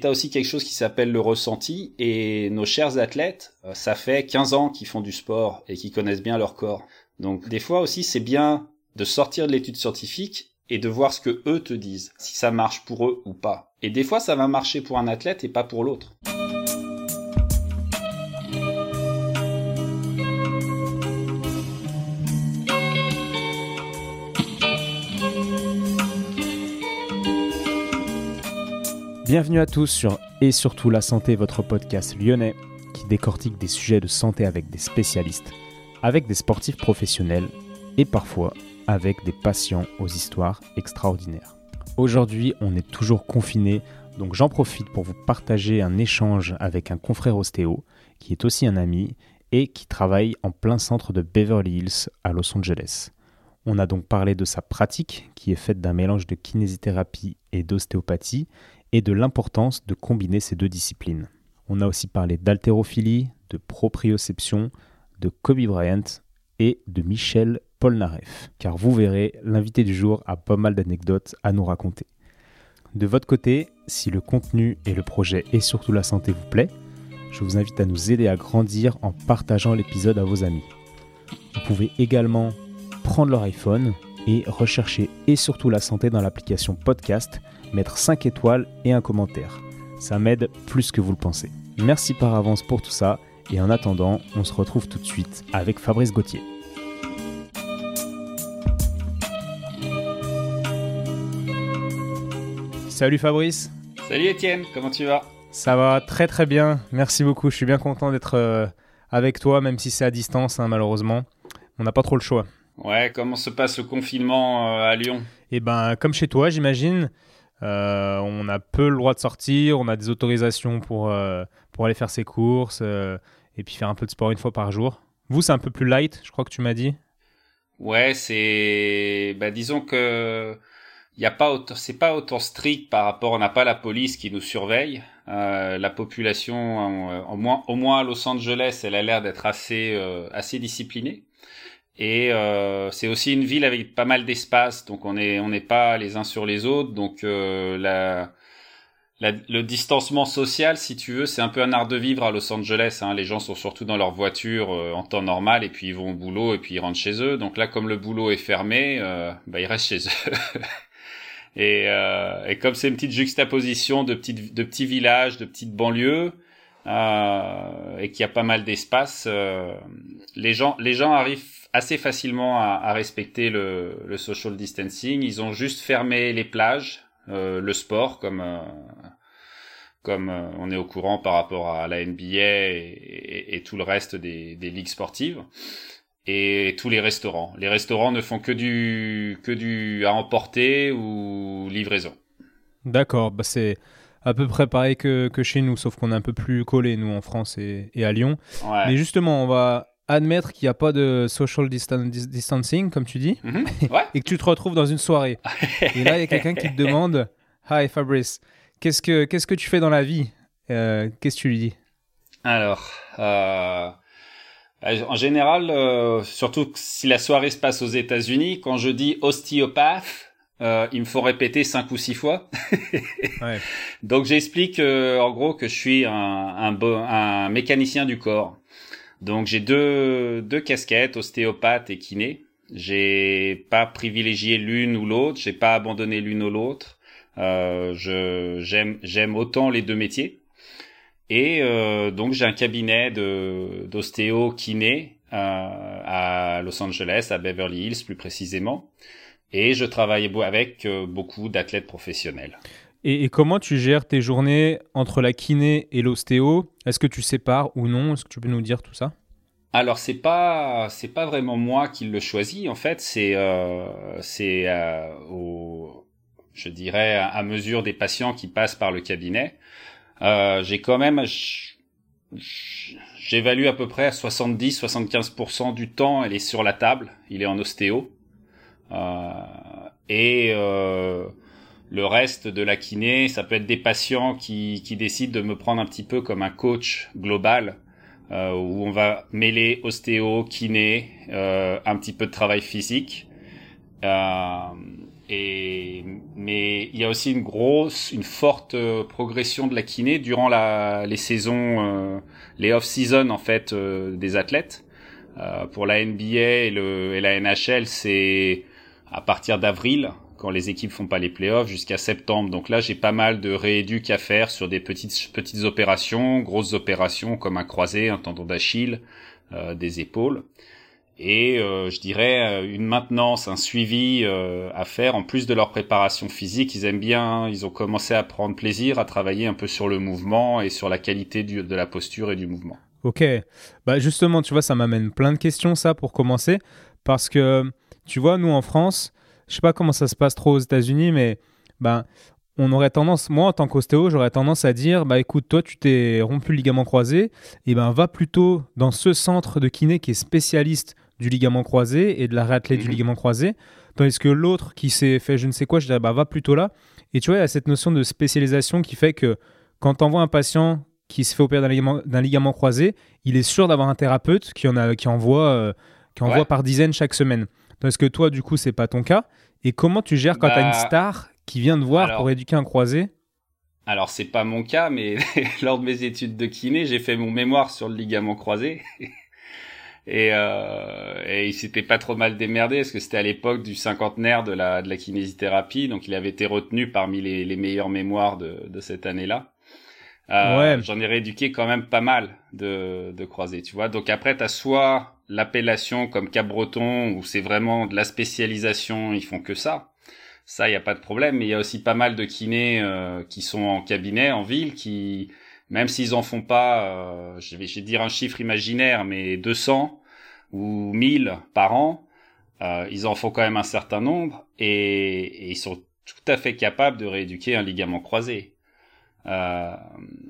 Tu aussi quelque chose qui s'appelle le ressenti et nos chers athlètes, euh, ça fait 15 ans qu'ils font du sport et qu'ils connaissent bien leur corps. Donc des fois aussi c'est bien de sortir de l'étude scientifique et de voir ce que eux te disent, si ça marche pour eux ou pas. Et des fois ça va marcher pour un athlète et pas pour l'autre. Bienvenue à tous sur Et surtout la santé, votre podcast lyonnais qui décortique des sujets de santé avec des spécialistes, avec des sportifs professionnels et parfois avec des patients aux histoires extraordinaires. Aujourd'hui, on est toujours confiné, donc j'en profite pour vous partager un échange avec un confrère ostéo qui est aussi un ami et qui travaille en plein centre de Beverly Hills à Los Angeles. On a donc parlé de sa pratique qui est faite d'un mélange de kinésithérapie et d'ostéopathie et de l'importance de combiner ces deux disciplines. On a aussi parlé d'haltérophilie, de proprioception, de Kobe Bryant et de Michel Polnareff, car vous verrez, l'invité du jour a pas mal d'anecdotes à nous raconter. De votre côté, si le contenu et le projet et surtout la santé vous plaît, je vous invite à nous aider à grandir en partageant l'épisode à vos amis. Vous pouvez également prendre leur iPhone et rechercher et surtout la santé dans l'application podcast mettre 5 étoiles et un commentaire. Ça m'aide plus que vous le pensez. Merci par avance pour tout ça et en attendant, on se retrouve tout de suite avec Fabrice Gauthier. Salut Fabrice. Salut Étienne, comment tu vas? Ça va très très bien, merci beaucoup. Je suis bien content d'être euh, avec toi, même si c'est à distance, hein, malheureusement. On n'a pas trop le choix. Ouais, comment se passe le confinement euh, à Lyon? Eh ben, comme chez toi, j'imagine. Euh, on a peu le droit de sortir, on a des autorisations pour, euh, pour aller faire ses courses euh, et puis faire un peu de sport une fois par jour. Vous, c'est un peu plus light, je crois que tu m'as dit? Ouais, c'est, bah, disons que pas c'est pas autant strict par rapport, on n'a pas la police qui nous surveille. la population, au moins, au moins à Los Angeles, elle a l'air d'être assez, assez disciplinée. Et euh, c'est aussi une ville avec pas mal d'espace, donc on est on n'est pas les uns sur les autres, donc euh, la, la, le distancement social, si tu veux, c'est un peu un art de vivre à Los Angeles. Hein. Les gens sont surtout dans leur voiture euh, en temps normal et puis ils vont au boulot et puis ils rentrent chez eux. Donc là, comme le boulot est fermé, euh, bah ils restent chez eux. et, euh, et comme c'est une petite juxtaposition de petites de petits villages, de petites banlieues. et qu'il y a pas mal d'espace, les gens les gens arrivent assez facilement à, à respecter le, le, social distancing. Ils ont juste fermé les plages, euh, le sport, comme euh, comme euh, on est au courant par rapport à la NBA et, et, et tout le reste des, des, ligues sportives, et tous les restaurants. Les restaurants ne font que du que du à emporter ou livraison. D'accord, bah c'est à peu près pareil que, que chez nous, sauf qu'on est un peu plus collé, nous, en France et, et à Lyon. Ouais. Mais justement, on va admettre qu'il n'y a pas de social distancing, comme tu dis, mhm. ouais. et que tu te retrouves dans une soirée. et là, il y a quelqu'un qui te demande Hi Fabrice, qu'est-ce que, qu'est-ce que tu fais dans la vie? Euh, Qu'est-ce que tu lui dis? Alors, euh, en général, euh, surtout si la soirée se passe aux États-Unis, quand je dis ostéopathe, euh, il me faut répéter cinq ou six fois. ouais. Donc j'explique euh, en gros que je suis un, un, un mécanicien du corps. Donc j'ai deux, deux casquettes, ostéopathe et kiné. J'ai pas privilégié l'une ou l'autre, j'ai pas abandonné l'une ou l'autre. Euh, j'aime autant les deux métiers. Et euh, donc j'ai un cabinet d'ostéo kiné euh, à Los Angeles, à Beverly Hills plus précisément. Et je travaille avec beaucoup d'athlètes professionnels. Et, comment tu gères tes journées entre la kiné et l'ostéo? Est-ce que tu sépares ou non? Est-ce que tu peux nous dire tout ça? Alors c'est pas c'est pas vraiment moi qui le choisis en fait. C'est euh, c'est euh, je dirais à, mesure des patients qui passent par le cabinet. Euh, j'ai quand même j'évalue à peu près à 70-75% du temps elle est sur la table. Il est en ostéo. Et le reste de la kiné, ça peut être des patients qui, qui décident de me prendre un petit peu comme un coach global, euh, où on va mêler ostéo, kiné, euh, un petit peu de travail physique. Euh, Et mais il y a aussi une grosse, une forte progression de la kiné durant la, les saisons, les off-season en fait des athlètes. pour la NBA et, le, et la NHL, c'est à partir d'avril quand les équipes font pas les playoffs jusqu'à septembre. Donc là, j'ai pas mal de rééduques à faire sur des petites petites opérations, grosses opérations comme un croisé, un tendon d'Achille, des épaules et euh, je dirais euh, une maintenance, un suivi euh, à faire en plus de leur préparation physique. Ils aiment bien, ils ont commencé à prendre plaisir à travailler un peu sur le mouvement et sur la qualité du, de la posture et du mouvement. Ok, bah justement, tu vois, ça m'amène plein de questions ça pour commencer, parce que tu vois, nous en France, je sais pas comment ça se passe trop aux États-Unis, mais ben on aurait tendance, moi en tant qu'ostéo, j'aurais tendance à dire, bah écoute, toi tu t'es rompu le ligament croisé, et ben va plutôt dans ce centre de kiné qui est spécialiste du ligament croisé et de la réathlée du mhm. ligament croisé. Tandis que l'autre qui s'est fait je ne sais quoi, je dirais bah va plutôt là. Et tu vois, il y a cette notion de spécialisation qui fait que quand tu envoies un patient qui se fait opérer d'un ligament, ligament, croisé, il est sûr d'avoir un thérapeute qui, en a, qui envoie, euh, qui envoie par dizaines chaque semaine. Tandis que toi, du coup, c'est pas ton cas. Et comment tu gères quand tu as une bah, star qui vient te voir pour éduquer un croisé? Alors c'est pas mon cas, mais lors de mes études de kiné, j'ai fait mon mémoire sur le ligament croisé. et, euh, et il s'était pas trop mal démerdé parce que c'était à l'époque du cinquantenaire de la, de la kinésithérapie, donc il avait été retenu parmi les, les meilleures mémoires de, de cette année-là. Euh, ouais. J'en ai rééduqué quand même pas mal de, de croisés, tu vois. Donc après, t'as soit l'appellation comme Cap-Breton où c'est vraiment de la spécialisation, ils font que ça. Ça, il y a pas de problème. Mais il y a aussi pas mal de kinés euh, qui sont en cabinet, en ville, qui même s'ils en font pas, euh, je, vais, je dire un chiffre imaginaire, mais 200 ou 1000 par an, euh, ils en font quand même un certain nombre et, ils sont tout à fait capables de rééduquer un ligament croisé. Euh,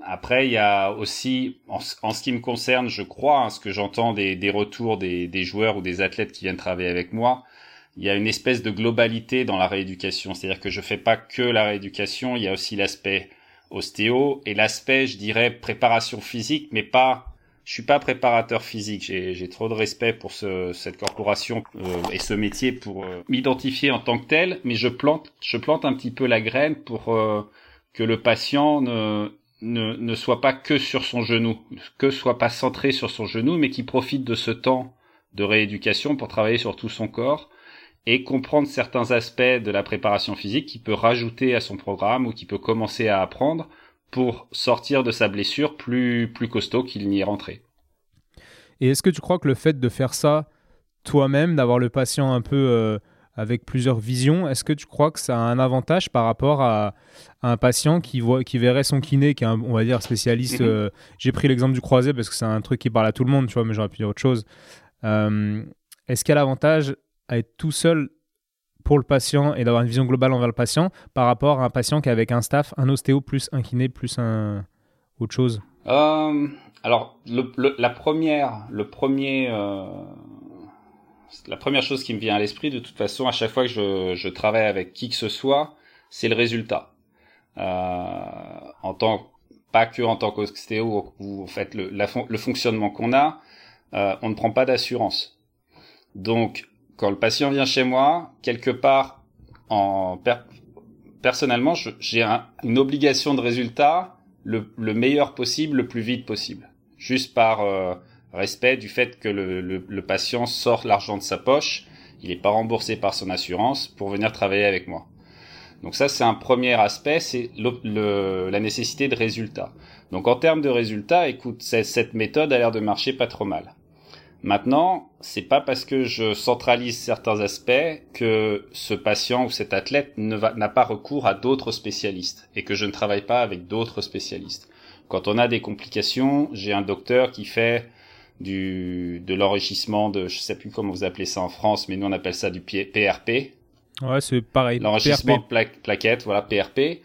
après, il y a aussi, en, ce qui me concerne, je crois, hein, ce que j'entends des, retours des, des, joueurs ou des athlètes qui viennent travailler avec moi, il y a une espèce de globalité dans la rééducation. C'est-à-dire que je fais pas que la rééducation, il y a aussi l'aspect ostéo et l'aspect, je dirais, préparation physique, mais pas. Je suis pas préparateur physique. J'ai trop de respect pour ce, cette corporation euh, et ce métier pour euh, m'identifier en tant que tel, mais je plante, je plante un petit peu la graine pour euh, que le patient ne, soit pas que sur son genou, que soit pas centré sur son genou, mais qui profite de ce temps de rééducation pour travailler sur tout son corps et comprendre certains aspects de la préparation physique qu'il peut rajouter à son programme ou qu'il peut commencer à apprendre pour sortir de sa blessure plus, plus costaud qu'il n'y est rentré. Et est-ce que tu crois que le fait de faire ça toi-même, d'avoir le patient un peu euh, avec plusieurs visions, est-ce que tu crois que ça a un avantage par rapport à, un patient qui, voit, qui verrait son kiné, qui est un, on va dire spécialiste mhm. euh, J'ai pris l'exemple du croisé parce que c'est un truc qui parle à tout le monde, tu vois, mais j'aurais pu dire autre chose. Euh, est-ce qu'il y a l'avantage à être tout seul pour le patient et d'avoir une vision globale envers le patient par rapport à un patient qui est avec un staff, un ostéo plus un kiné plus un autre chose? Euh, Alors la première, le premier, la première chose qui me vient à l'esprit de toute façon à chaque fois que je, travaille avec qui que ce soit, c'est le résultat. Euh, en tant pas que en tant qu'ostéo ou en fait le, fonctionnement qu'on a, euh, on ne prend pas d'assurance. Donc quand le patient vient chez moi, quelque part, en personnellement, j'ai une obligation de résultat le, meilleur possible, le plus vite possible, juste par euh, respect du fait que le, patient sort l'argent de sa poche, il n'est pas remboursé par son assurance pour venir travailler avec moi. Donc ça, c'est un premier aspect, c'est la nécessité de résultat. Donc en termes de résultat, écoute, cette méthode a l'air de marcher pas trop mal. Maintenant, c'est pas parce que je centralise certains aspects que ce patient ou cet athlète n'a pas recours à d'autres spécialistes et que je ne travaille pas avec d'autres spécialistes. Quand on a des complications, j'ai un docteur qui fait du de l'enrichissement de je sais plus comment vous appelez ça en France, mais nous on appelle ça du PRP. Ouais, c'est pareil. L'enrichissement de plaquettes, voilà PRP.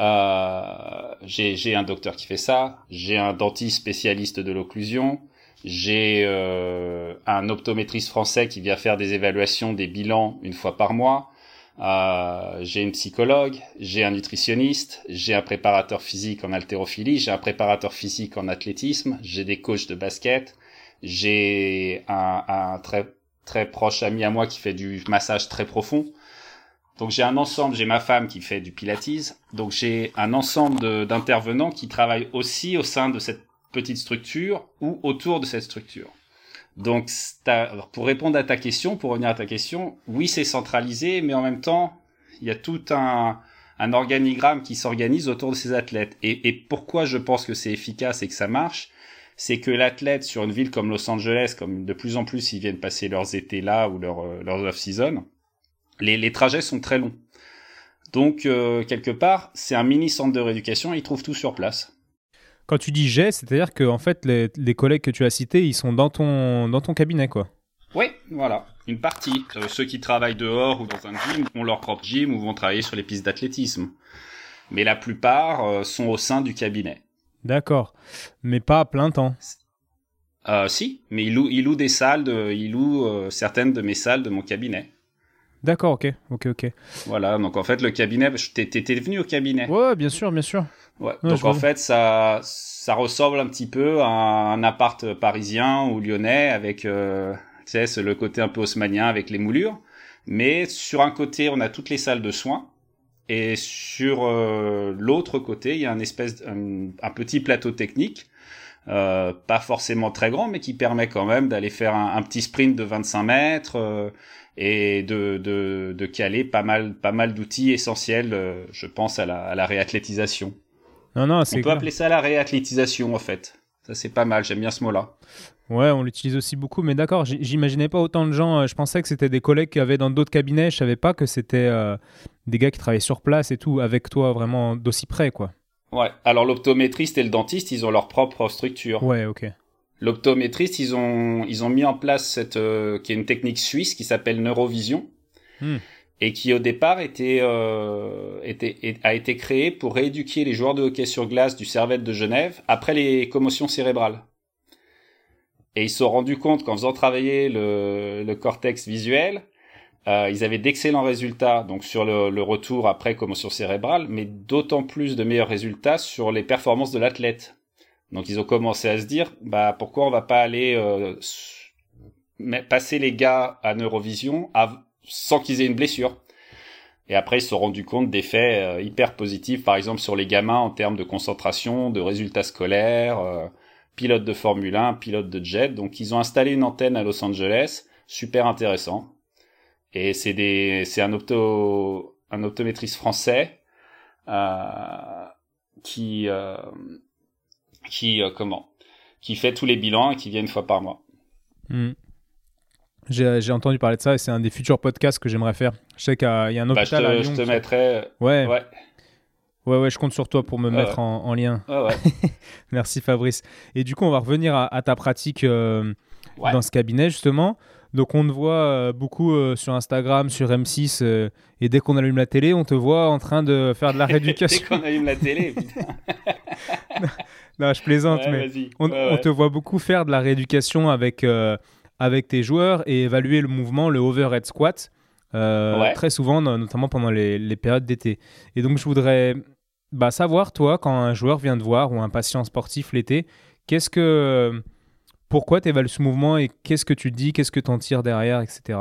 Euh, j'ai un docteur qui fait ça. J'ai un dentiste spécialiste de l'occlusion. J'ai euh, un optométriste français qui vient faire des évaluations, des bilans une fois par mois. Euh, j'ai une psychologue, j'ai un nutritionniste, j'ai un préparateur physique en haltérophilie, j'ai un préparateur physique en athlétisme, j'ai des coachs de basket, j'ai un, un, très très proche ami à moi qui fait du massage très profond. Donc j'ai un ensemble, j'ai ma femme qui fait du pilates, donc j'ai un ensemble d'intervenants qui travaillent aussi au sein de cette petite structure ou autour de cette structure. Donc pour répondre à ta question, pour revenir à ta question, oui c'est centralisé, mais en même temps il y a tout un, un organigramme qui s'organise autour de ces athlètes. Et, et pourquoi je pense que c'est efficace et que ça marche, c'est que l'athlète sur une ville comme Los Angeles, comme de plus en plus ils viennent passer leurs étés là ou leur, euh, leurs off-season, les, les, trajets sont très longs. Donc euh, quelque part, c'est un mini centre de rééducation, ils trouvent tout sur place. Quand tu dis j'ai, c'est-à-dire que en fait les, les, collègues que tu as cités, ils sont dans ton dans ton cabinet quoi. Oui, voilà, une partie. Euh, ceux qui travaillent dehors ou dans un gym ont leur propre gym ou vont travailler sur les pistes d'athlétisme. Mais la plupart sont au sein du cabinet. D'accord. Mais pas à plein temps. Euh, si, mais il loue, il loue des salles, de, il loue euh, certaines de mes salles de mon cabinet. D'accord, ok, ok, ok. Voilà, donc en fait le cabinet, t'étais venu au cabinet. Ouais, bien sûr, bien sûr. Ouais, donc en fait ça, ça ressemble un petit peu à un appart parisien ou lyonnais avec, euh, tu sais, le côté un peu haussmanien avec les moulures. Mais sur un côté, on a toutes les salles de soins et sur euh, l'autre côté, il y a un espèce un, petit plateau technique, euh, pas forcément très grand, mais qui permet quand même d'aller faire un, petit sprint de 25 mètres euh, et de, de, de, caler pas mal, pas mal d'outils essentiels, euh, je pense, à la, à la réathlétisation. Non, non, c'est On peut appeler ça la réathlétisation, en fait. Ça, c'est pas mal, j'aime bien ce mot-là. Ouais, on l'utilise aussi beaucoup, mais d'accord, j'imaginais pas autant de gens. Je pensais que c'était des collègues qui avaient dans d'autres cabinets. Je savais pas que c'était des gars qui travaillaient sur place et tout, avec toi vraiment d'aussi près, quoi. Ouais, alors l'optométriste et le dentiste, ils ont leur propre structure. Ouais, ok. L'optométriste, ils ont, ils ont mis en place cette, euh, qui est une technique suisse qui s'appelle neurovision. Hmm. Et qui au départ était, était, a été créée pour rééduquer les joueurs de hockey sur glace du Servette de Genève après les commotions cérébrales. Et ils se sont rendus compte qu'en faisant travailler le, le cortex visuel, euh, ils avaient d'excellents résultats donc sur le, retour après commotion cérébrale, mais d'autant plus de meilleurs résultats sur les performances de l'athlète. Donc ils ont commencé à se dire, bah pourquoi on va pas aller euh, passer les gars à neurovision sans qu'ils aient une blessure. Et après, ils se sont rendus compte d'effets euh, hyper positifs, par exemple sur les gamins en termes de concentration, de résultats scolaires, euh, pilote de Formule 1, pilote de jet. Donc ils ont installé une antenne à Los Angeles, super intéressant. Et c'est des, c'est un opto, un optométriste français euh, qui, euh, qui euh, comment, qui fait tous les bilans et qui vient une fois par mois. Hmm. J'ai entendu parler de ça et c'est un des futurs podcasts que j'aimerais faire. Je sais qu'il y a un bah, hôpital à Lyon. Je te mettrai. Ouais. ouais. Ouais, ouais, je compte sur toi pour me mettre en, lien. Merci Fabrice. Et du coup, on va revenir à, ta pratique euh, dans ce cabinet, justement. Donc, on te voit euh, beaucoup euh, sur Instagram, sur M6, et dès qu'on allume la télé, on te voit en train de faire de la rééducation. dès qu'on allume la télé, putain. non, je plaisante, mais on, on, te voit beaucoup faire de la rééducation avec, avec tes joueurs et évaluer le mouvement, le overhead squat. Très souvent, notamment pendant les, les périodes d'été. Et donc, je voudrais bah, savoir, toi, quand un joueur vient te voir ou un patient sportif l'été, qu'est-ce que. Pourquoi tu évalues ce mouvement et qu'est-ce que tu dis, qu'est-ce que tu en tires derrière, etc.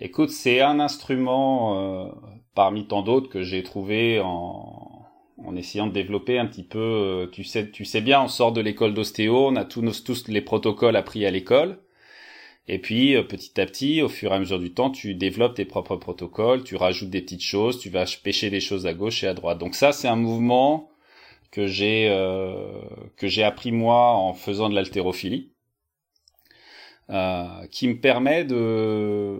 Écoute, c'est un instrument euh, parmi tant d'autres que j'ai trouvé en, en essayant de développer un petit peu. Euh, tu sais, tu sais bien, on sort de l'école d'ostéo, on a tous, tous les protocoles appris à l'école. Et puis euh, petit à petit, au fur et à mesure du temps, tu développes tes propres protocoles, tu rajoutes des petites choses, tu vas pêcher des choses à gauche et à droite. Donc ça, c'est un mouvement que j'ai euh, que j'ai appris moi en faisant de l'haltérophilie, euh, qui me permet de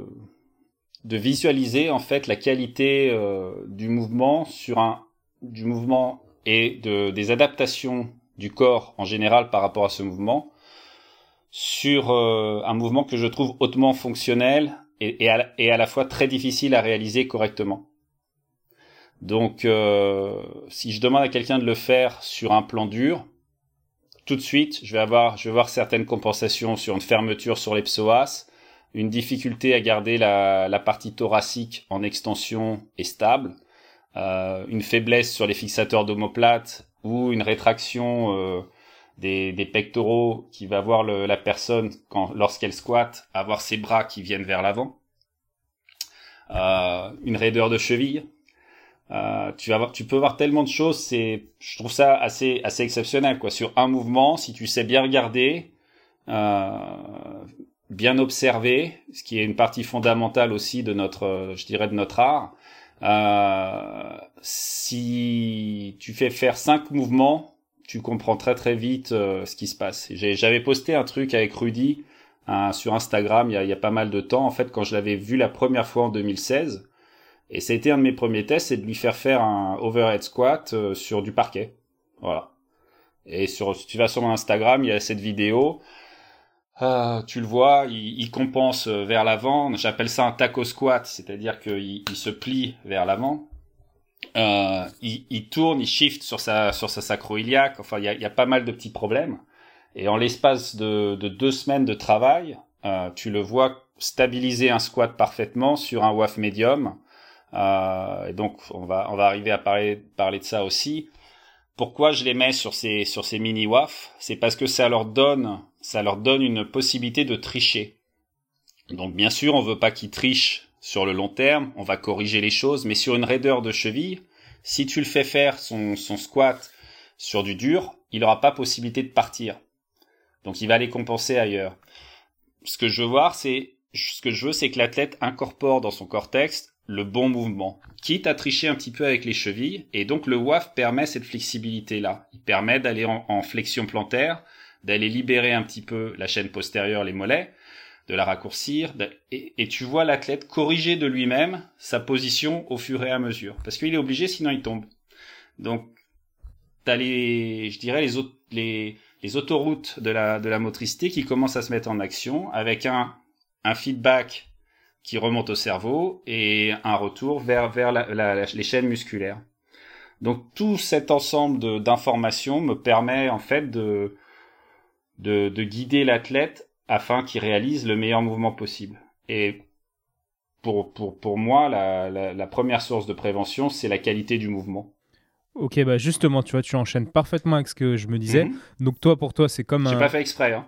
de visualiser en fait la qualité euh, du mouvement sur un du mouvement et de des adaptations du corps en général par rapport à ce mouvement sur un mouvement que je trouve hautement fonctionnel et, et, à, la fois très difficile à réaliser correctement. Donc, euh, si je demande à quelqu'un de le faire sur un plan dur, tout de suite, je vais avoir, je vais voir certaines compensations sur une fermeture sur les psoas, une difficulté à garder la, la partie thoracique en extension et stable, euh, une faiblesse sur les fixateurs d'omoplate ou une rétraction euh, des, des pectoraux qui va voir la personne quand lorsqu'elle squatte avoir ses bras qui viennent vers l'avant. une raideur de cheville. Voir, tu peux voir tellement de choses. C'est, je trouve ça assez assez exceptionnel quoi. Sur un mouvement, si tu sais bien regarder, bien observer, ce qui est une partie fondamentale aussi de notre, je dirais, de notre art. Euh, si tu fais faire cinq mouvements, tu comprends très très vite euh, ce qui se passe. J'avais posté un truc avec Rudy sur Instagram il y, a, il y, a, pas mal de temps, en fait, quand je l'avais vu la première fois en 2016. Et été un de mes premiers tests, c'est de lui faire faire un overhead squat euh, sur du parquet. Voilà. Et sur, si tu vas sur mon Instagram, il y a cette vidéo. Euh, tu le vois, il, il compense vers l'avant. J'appelle ça un taco squat, c'est-à-dire qu'il il se plie vers l'avant. Euh, il, il, tourne, il shift sur sa sur sa sacro-iliaque. Enfin, il y a, y a, pas mal de petits problèmes. Et en l'espace de, de, deux semaines de travail, euh, tu le vois stabiliser un squat parfaitement sur un WAF médium. Euh, et donc, on va on va arriver à parler parler de ça aussi. Pourquoi je les mets sur ces sur ces mini WAF C'est parce que ça leur donne ça leur donne une possibilité de tricher. Donc bien sûr, on veut pas qu'ils trichent sur le long terme, on va corriger les choses, mais sur une raideur de cheville, si tu le fais faire son, son squat sur du dur, il n'aura pas possibilité de partir. Donc il va les compenser ailleurs. Ce que je veux voir, c'est ce que je veux, c'est que l'athlète incorpore dans son cortex le bon mouvement, quitte à tricher un petit peu avec les chevilles, et donc le WAF permet cette flexibilité-là. Il permet d'aller en, flexion plantaire, d'aller libérer un petit peu la chaîne postérieure, les mollets, de la raccourcir, et, tu vois l'athlète corriger de lui-même sa position au fur et à mesure, parce qu'il est obligé, sinon il tombe. Donc, t'as les, je dirais les, autoroutes de la, motricité qui commencent à se mettre en action avec un feedback qui remonte au cerveau et un retour vers, vers la, les chaînes musculaires. Donc tout cet ensemble d'informations me permet en fait de, de, de guider l'athlète afin qu'il réalise le meilleur mouvement possible. Et pour, pour, pour moi, la, la, première source de prévention, c'est la qualité du mouvement. Ok, bah justement, tu vois, tu enchaînes parfaitement avec ce que je me disais. Mhm. Donc toi, pour toi, c'est comme. J'ai pas fait exprès. Hein.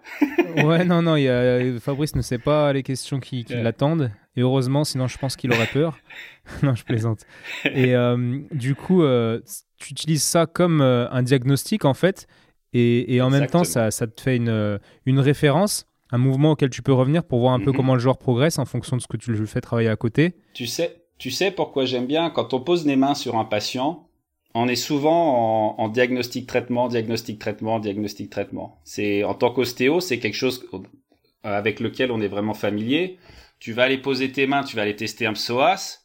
ouais, non, non, y a... Fabrice ne sait pas les questions qui, qui l'attendent. Et heureusement, sinon je pense qu'il aurait peur. non, je plaisante. Et euh, du coup, euh, tu utilises ça comme euh, un diagnostic en fait, et, et en même temps, ça, ça, te fait une, une référence un mouvement auquel tu peux revenir pour voir un peu mhm. comment le joueur progresse en fonction de ce que tu le fais travailler à côté Tu sais, tu sais pourquoi j'aime bien quand on pose les mains sur un patient, on est souvent en, diagnostic traitement, diagnostic traitement, diagnostic traitement. C'est en tant qu'ostéo, c'est quelque chose avec lequel on est vraiment familier. Tu vas aller poser tes mains, tu vas aller tester un psoas.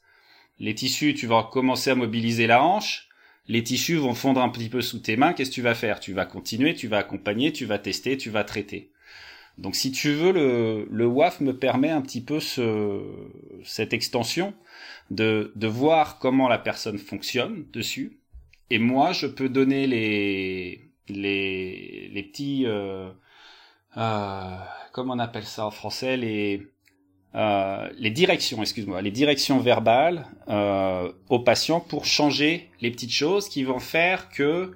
Les tissus, tu vas commencer à mobiliser la hanche. Les tissus vont fondre un petit peu sous tes mains. Qu'est-ce que tu vas faire? Tu vas continuer, tu vas accompagner, tu vas tester, tu vas traiter. Donc si tu veux, le, WAF me permet un petit peu ce, cette extension de, de voir comment la personne fonctionne dessus. Et moi, je peux donner les, les, les petits... Euh, euh, comment on appelle ça en français? Les, euh, les directions, excuse-moi, les directions verbales euh, aux patients pour changer les petites choses qui vont faire que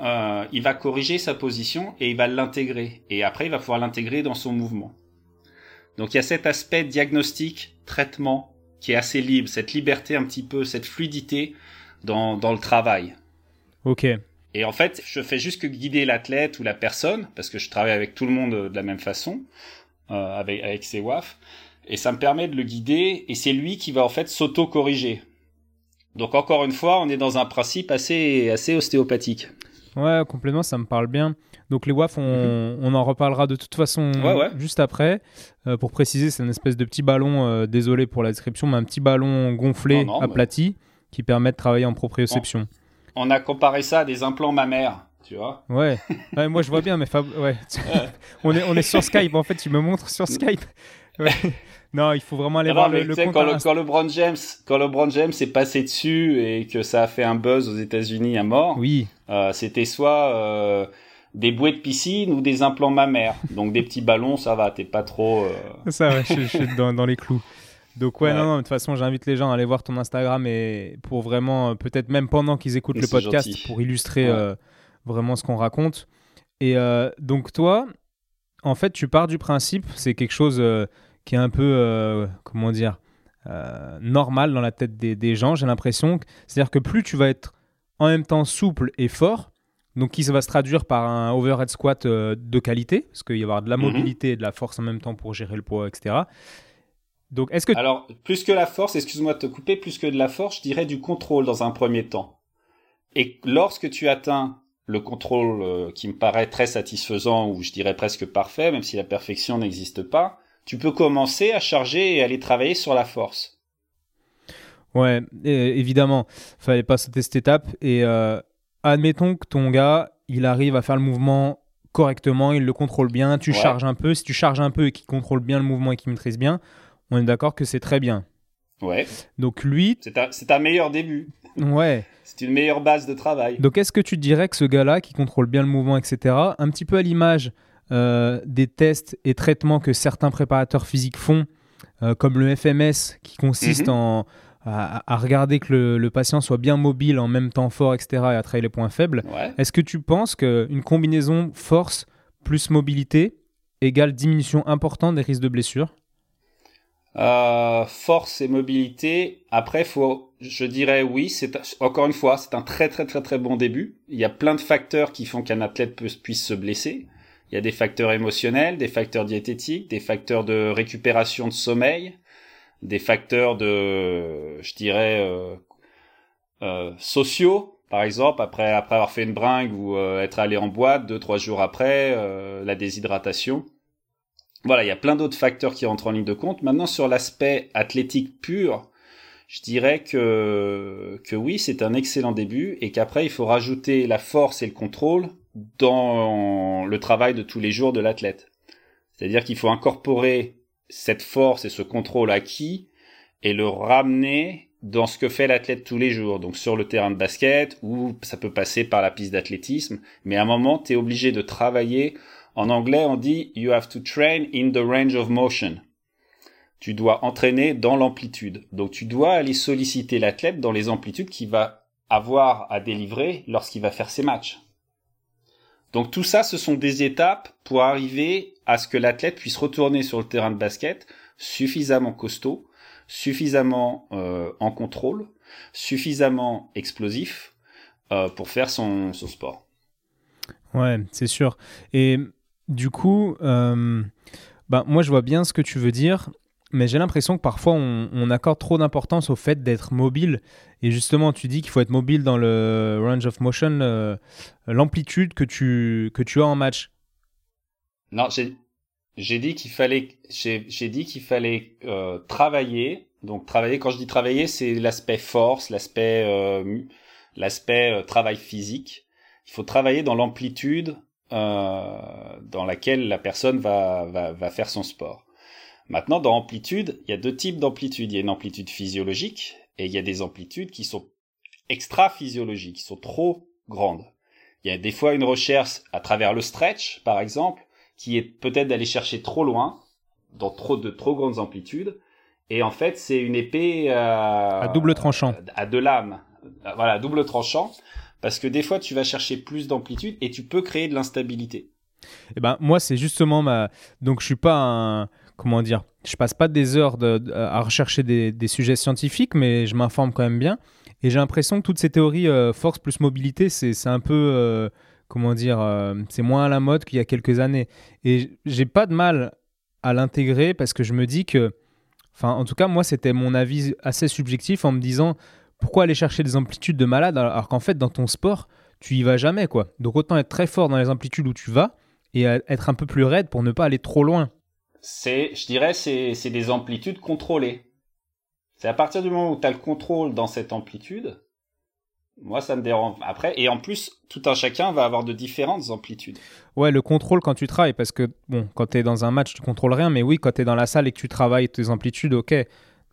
euh, il va corriger sa position et il va l'intégrer. Et après, il va pouvoir l'intégrer dans son mouvement. Donc il y a cet aspect diagnostic, traitement, qui est assez libre, cette liberté un petit peu, cette fluidité dans, dans le travail. Ok. Et en fait, je fais juste que guider l'athlète ou la personne, parce que je travaille avec tout le monde de la même façon, euh, avec, avec ses WAF, et ça me permet de le guider, et c'est lui qui va en fait s'auto-corriger. Donc encore une fois, on est dans un principe assez, assez ostéopathique. Ouais, complètement, ça me parle bien. Donc les WAF, on, mhm. on en reparlera de toute façon juste après. Euh, pour préciser, c'est une espèce de petit ballon, euh, désolé pour la description, mais un petit ballon gonflé, aplati, qui permet de travailler en proprioception. On, a comparé ça à des implants mammaires, tu vois Ouais, moi je vois bien, mais ouais. on, est, on est sur Skype, en fait, tu me montres sur Skype. Non, il faut vraiment aller voir le, le compte quand, le, quand LeBron James, quand LeBron James est passé dessus et que ça a fait un buzz aux États-Unis à mort. Oui. Euh, c'était soit euh, des bouées de piscine ou des implants mammaires. Donc des petits ballons, ça va. T'es pas trop. Euh... Ça, ouais, je, suis dans, dans, les clous. Donc ouais, non, non, de toute façon, j'invite les gens à aller voir ton Instagram et pour vraiment, peut-être même pendant qu'ils écoutent le podcast, pour illustrer vraiment ce qu'on raconte. Et donc toi, en fait, tu pars du principe, c'est quelque chose qui est un peu, euh, comment dire, normal dans la tête des, gens, j'ai l'impression. C'est-à-dire que plus tu vas être en même temps souple et fort, donc qui va se traduire par un overhead squat de qualité, parce qu'il va y avoir de la mhm. mobilité et de la force en même temps pour gérer le poids, etc. Donc, est-ce que alors plus que la force, excuse-moi de te couper, plus que de la force, je dirais du contrôle dans un premier temps. Et lorsque tu atteins le contrôle euh, qui me paraît très satisfaisant ou je dirais presque parfait, même si la perfection n'existe pas, tu peux commencer à charger et aller travailler sur la force. Ouais, évidemment, fallait pas sauter cette étape. Et euh, admettons que ton gars, il arrive à faire le mouvement correctement, il le contrôle bien, tu charges un peu. Si tu charges un peu et qu'il contrôle bien le mouvement et qu'il maîtrise bien, on est d'accord que c'est très bien. Ouais. Donc lui. C'est un, meilleur début. Ouais. c'est une meilleure base de travail. Donc est-ce que tu dirais que ce gars-là, qui contrôle bien le mouvement, etc., un petit peu à l'image des tests et traitements que certains préparateurs physiques font, euh, comme le FMS, qui consiste mhm. en, à, regarder que le, patient soit bien mobile, en même temps fort, etc., et à travailler les points faibles, est-ce que tu penses qu'une combinaison force plus mobilité égale diminution importante des risques de blessure? Euh, force et mobilité. Après, faut, je dirais oui. C'est encore une fois, c'est un très très très très bon début. Il y a plein de facteurs qui font qu'un athlète puisse se blesser. Il y a des facteurs émotionnels, des facteurs diététiques, des facteurs de récupération de sommeil, des facteurs de, je dirais, euh, euh, sociaux. Par exemple, après après avoir fait une bringue ou être allé en boîte deux trois jours après, la déshydratation. Voilà, il y a plein d'autres facteurs qui rentrent en ligne de compte. Maintenant, sur l'aspect athlétique pur, je dirais que, que oui, c'est un excellent début et qu'après, il faut rajouter la force et le contrôle dans le travail de tous les jours de l'athlète. C'est-à-dire qu'il faut incorporer cette force et ce contrôle acquis et le ramener dans ce que fait l'athlète tous les jours. Donc sur le terrain de basket ou ça peut passer par la piste d'athlétisme. Mais à un moment, tu es obligé de travailler en anglais, on dit You have to train in the range of motion. Tu dois entraîner dans l'amplitude. Donc tu dois aller solliciter l'athlète dans les amplitudes qu'il va avoir à délivrer lorsqu'il va faire ses matchs. Donc tout ça, ce sont des étapes pour arriver à ce que l'athlète puisse retourner sur le terrain de basket suffisamment costaud, suffisamment euh, en contrôle, suffisamment explosif euh, pour faire son, sport. Ouais, c'est sûr. Et du coup, euh, ben, moi je vois bien ce que tu veux dire, mais j'ai l'impression que parfois on, accorde trop d'importance au fait d'être mobile. Et justement, tu dis qu'il faut être mobile dans le range of motion, euh, l'amplitude que tu, que tu as en match. Non, j'ai dit qu'il fallait, j'ai dit qu'il fallait euh, travailler. Donc travailler, quand je dis travailler, c'est l'aspect force, l'aspect l'aspect travail physique. Il faut travailler dans l'amplitude euh, dans laquelle la personne va, va faire son sport. Maintenant, dans amplitude, il y a deux types d'amplitude. Il y a une amplitude physiologique et il y a des amplitudes qui sont extra-physiologiques, qui sont trop grandes. Il y a des fois une recherche à travers le stretch, par exemple, qui est peut-être d'aller chercher trop loin, dans trop de trop grandes amplitudes. Et en fait, c'est une épée à double tranchant, à deux lames. Voilà, double tranchant. Parce que des fois, tu vas chercher plus d'amplitude et tu peux créer de l'instabilité. Eh ben, moi, c'est justement ma. Donc, je suis pas un. Comment dire Je passe pas des heures à rechercher des, sujets scientifiques, mais je m'informe quand même bien. Et j'ai l'impression que toutes ces théories euh, force plus mobilité, c'est un peu. Euh, comment dire euh, C'est moins à la mode qu'il y a quelques années. Et j'ai pas de mal à l'intégrer parce que je me dis que. Enfin, en tout cas, moi, c'était mon avis assez subjectif en me disant pourquoi aller chercher des amplitudes de malade alors qu'en fait, dans ton sport, tu y vas jamais, quoi. Donc autant être très fort dans les amplitudes où tu vas et être un peu plus raide pour ne pas aller trop loin. C'est, je dirais, c'est, des amplitudes contrôlées. C'est à partir du moment où tu as le contrôle dans cette amplitude, moi ça me dérange. Après, et en plus, tout un chacun va avoir de différentes amplitudes. Ouais, le contrôle quand tu travailles, parce que bon, quand tu es dans un match, tu contrôles rien, mais oui, quand tu es dans la salle et que tu travailles tes amplitudes, ok, tu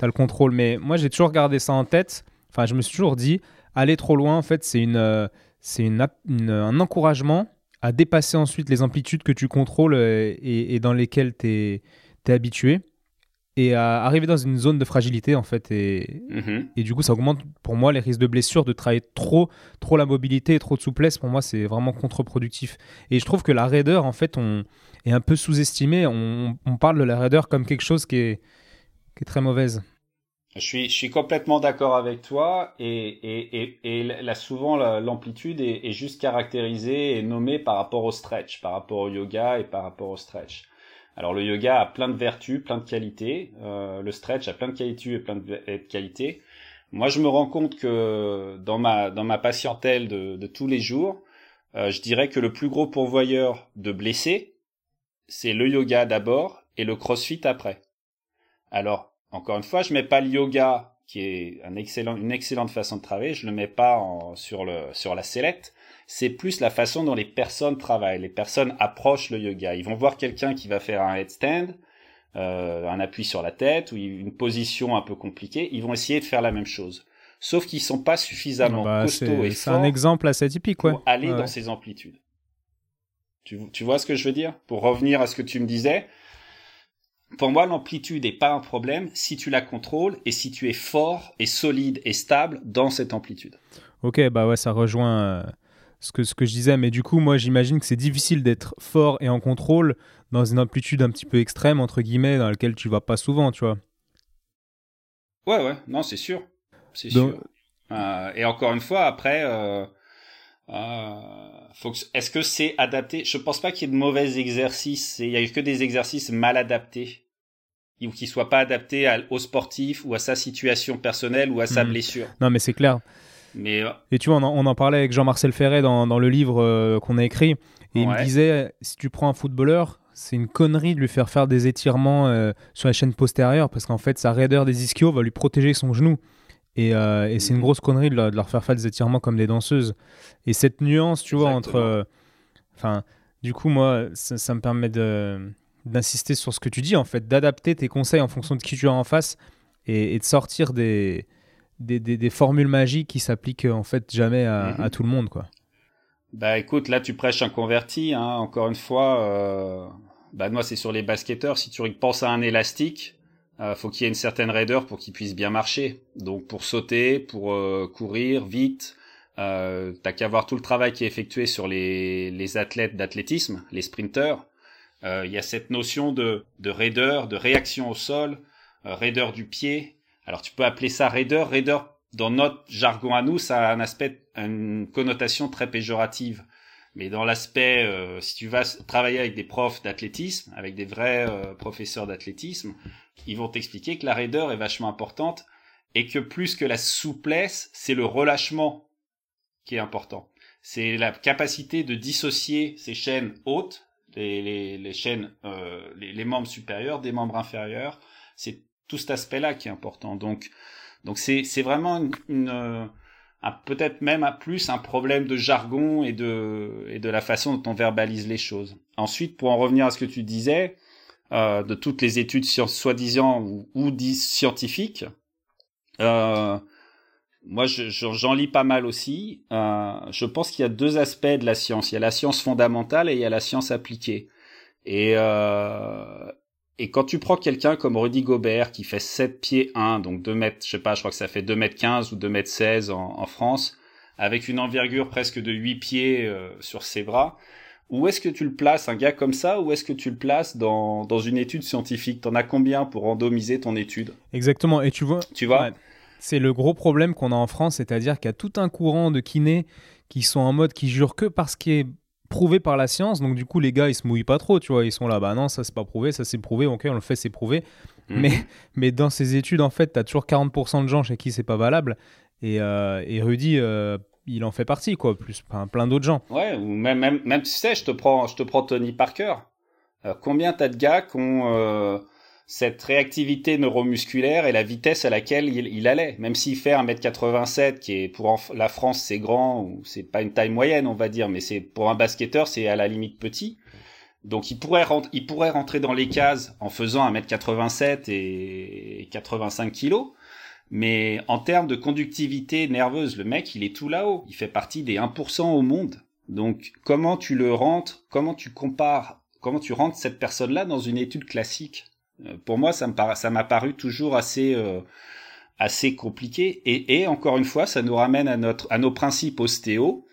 as le contrôle. Mais moi j'ai toujours gardé ça en tête Enfin, je me suis toujours dit, aller trop loin, en fait, c'est une, euh, c'est une, un encouragement à dépasser ensuite les amplitudes que tu contrôles euh, et, dans lesquelles tu es, habitué et à arriver dans une zone de fragilité en fait et, mm-hmm. et, du coup ça augmente pour moi les risques de blessure de travailler trop trop la mobilité et trop de souplesse pour moi c'est vraiment contre-productif et je trouve que la raideur en fait on est un peu sous-estimé on, on, parle de la raideur comme quelque chose qui est, qui est très mauvaise Je suis, je suis complètement d'accord avec toi et, et, et, et là souvent l'amplitude est, est, juste caractérisée et nommée par rapport au stretch, par rapport au yoga et par rapport au stretch. Alors le yoga a plein de vertus, plein de qualités, euh, le stretch a plein de qualités et plein de, qualités. Moi je me rends compte que dans ma dans ma patientèle de, de tous les jours, euh, je dirais que le plus gros pourvoyeur de blessés, c'est le yoga d'abord et le crossfit après. Alors encore une fois, je mets pas le yoga, qui est un excellent, une excellente façon de travailler, je le mets pas en, sur, le, sur la sellette. C'est plus la façon dont les personnes travaillent. Les personnes approchent le yoga. Ils vont voir quelqu'un qui va faire un headstand, euh, un appui sur la tête ou une position un peu compliquée. Ils vont essayer de faire la même chose. Sauf qu'ils sont pas suffisamment bah, costauds et. C'est un exemple assez typique, Pour aller dans ces amplitudes. Tu, tu vois ce que je veux dire? Pour revenir à ce que tu me disais, pour moi, l'amplitude n'est pas un problème si tu la contrôles et si tu es fort et solide et stable dans cette amplitude. Ok, bah ouais, ça rejoint euh, ce, que, ce que je disais, mais du coup, moi, j'imagine que c'est difficile d'être fort et en contrôle dans une amplitude un petit peu extrême, entre guillemets, dans laquelle tu vas pas souvent, tu vois. Ouais, ouais, non, c'est sûr. C'est sûr. Euh, et encore une fois, après, euh, est-ce que c'est adapté? Je pense pas qu'il y ait de mauvais exercices. Il y a que des exercices mal adaptés ou qui soit pas adapté au sportif ou à sa situation personnelle ou à sa hmm. blessure. Non, mais c'est clair. Mais euh, et tu vois, on en, parlait avec Jean-Marcel Ferret dans, dans, le livre euh, qu'on a écrit, et il me disait si tu prends un footballeur, c'est une connerie de lui faire faire des étirements euh, sur la chaîne postérieure parce qu'en fait, sa raideur des ischios va lui protéger son genou. Et, et c'est une grosse connerie de, leur faire faire des étirements comme des danseuses. Et cette nuance, tu vois, entre. Enfin, du coup, moi, ça me permet de d'insister sur ce que tu dis, en fait, d'adapter tes conseils en fonction de qui tu as en face et, de sortir des, des, des, formules magiques qui s'appliquent en fait jamais à, mhm. tout le monde, quoi. Bah écoute, là tu prêches un converti, hein. encore une fois. Euh... Bah moi c'est sur les basketteurs. Si tu penses à un élastique, euh, faut qu'il y ait une certaine raideur pour qu'il puisse bien marcher. Donc pour sauter, pour euh, courir vite, euh, t'as qu'à voir tout le travail qui est effectué sur les, les athlètes d'athlétisme, les sprinteurs. Euh, il y a cette notion de, de raideur, de réaction au sol, euh, raideur du pied. Alors tu peux appeler ça raideur. Raideur, dans notre jargon à nous, ça a un aspect, une connotation très péjorative. Mais dans l'aspect, euh, si tu vas travailler avec des profs d'athlétisme, avec des vrais professeurs d'athlétisme, ils vont t'expliquer que la raideur est vachement importante et que plus que la souplesse, c'est le relâchement qui est important. C'est la capacité de dissocier ces chaînes hautes les, les, chaînes, euh, les, membres supérieurs des membres inférieurs. C'est tout cet aspect-là qui est important. Donc, donc c'est c'est vraiment une, euh, peut-être même à plus un problème de jargon et de et de la façon dont on verbalise les choses. Ensuite, pour en revenir à ce que tu disais, euh, de toutes les études soi-disant ou, ou scientifiques, euh, moi, j'en lis pas mal aussi. Euh, je pense qu'il y a deux aspects de la science. Il y a la science fondamentale et il y a la science appliquée. Et, euh, et quand tu prends quelqu'un comme Rudy Gobert qui fait 7 pieds 1, donc 2 mètres, je sais pas, je crois que ça fait 2 mètres 15 ou 2 mètres 16 en, en France, avec une envergure presque de 8 pieds euh, sur ses bras, où est-ce que tu le places, un gars comme ça, ou est-ce que tu le places dans, dans une étude scientifique? T'en as combien pour randomiser ton étude? Exactement, et tu vois... Tu vois? C'est le gros problème qu'on a en France, c'est-à-dire qu'il y a tout un courant de kinés qui sont en mode qui jurent que parce qu'il est prouvé par la science. Donc du coup, les gars, ils se mouillent pas trop, tu vois. Ils sont là, bah non, ça c'est pas prouvé, ça c'est prouvé, ok, on le fait, c'est prouvé. Mhm. Mais, mais dans ces études, en fait, tu as toujours 40% de gens chez qui c'est pas valable. Et, euh, et Rudy, euh, il en fait partie, quoi, plus plein d'autres gens. Ouais, ou même, même, même, tu sais, je te prends, je te prends Tony Parker. Euh, combien t'as de gars qui ont cette réactivité neuromusculaire et la vitesse à laquelle il, allait. Même s'il fait 1m87, qui est pour la France c'est grand, ou c'est pas une taille moyenne on va dire, mais c'est pour un basketteur c'est à la limite petit. Donc il pourrait, il pourrait rentrer dans les cases en faisant 1m87 et 85 kg. Mais en termes de conductivité nerveuse, le mec, il est tout là-haut. Il fait partie des 1% au monde. Donc, comment tu le rentres, comment tu compares, comment tu rentres cette personne-là dans une étude classique? Pour moi, ça m'a paru toujours assez euh, compliqué. Et, encore une fois, ça nous ramène à nos principes ostéo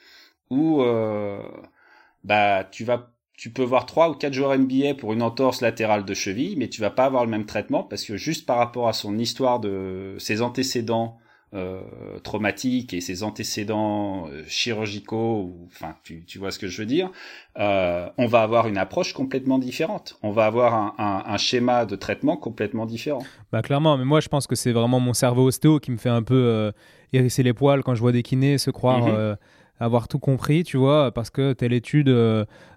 où euh, bah tu vas tu peux voir trois ou quatre joueurs NBA pour une entorse latérale de cheville, mais tu vas pas avoir le même traitement parce que juste par rapport à son histoire de ses antécédents euh, traumatiques et ses antécédents euh, chirurgicaux, ou, enfin tu, tu, vois ce que je veux dire, euh, on va avoir une approche complètement différente. On va avoir un, un, un, schéma de traitement complètement différent. Bah clairement, mais moi je pense que c'est vraiment mon cerveau ostéo qui me fait un peu hérisser les poils quand je vois des kinés se croire -hmm. avoir tout compris, tu vois, parce que telle étude,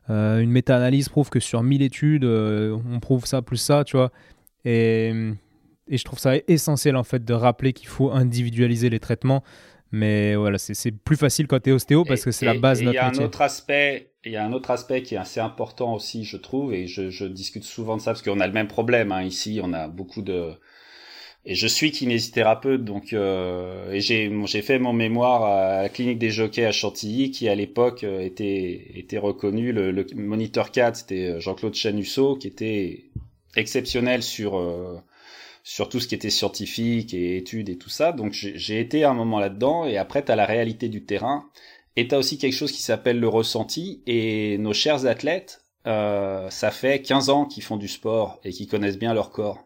une méta-analyse prouve que sur 1000 études, on prouve ça plus ça, tu vois. Et et je trouve ça essentiel en fait de rappeler qu'il faut individualiser les traitements. Mais voilà, c'est plus facile quand tu es ostéo parce que c'est la base de notre y a un autre aspect, il y a un autre aspect qui est assez important aussi, je trouve, et je, je discute souvent de ça parce qu'on a le même problème hein, ici. On a beaucoup de et je suis kinésithérapeute, donc euh, et j'ai j'ai fait mon mémoire à la clinique des jockeys à Chantilly, qui à l'époque euh, était était reconnu. Le, le moniteur 4, c'était Jean-Claude Chanusso, qui était exceptionnel sur euh, sur tout ce qui était scientifique et études et tout ça. Donc j'ai été un moment là-dedans et après tu as la réalité du terrain et tu as aussi quelque chose qui s'appelle le ressenti et nos chers athlètes, euh, ça fait 15 ans qu'ils font du sport et qu'ils connaissent bien leur corps.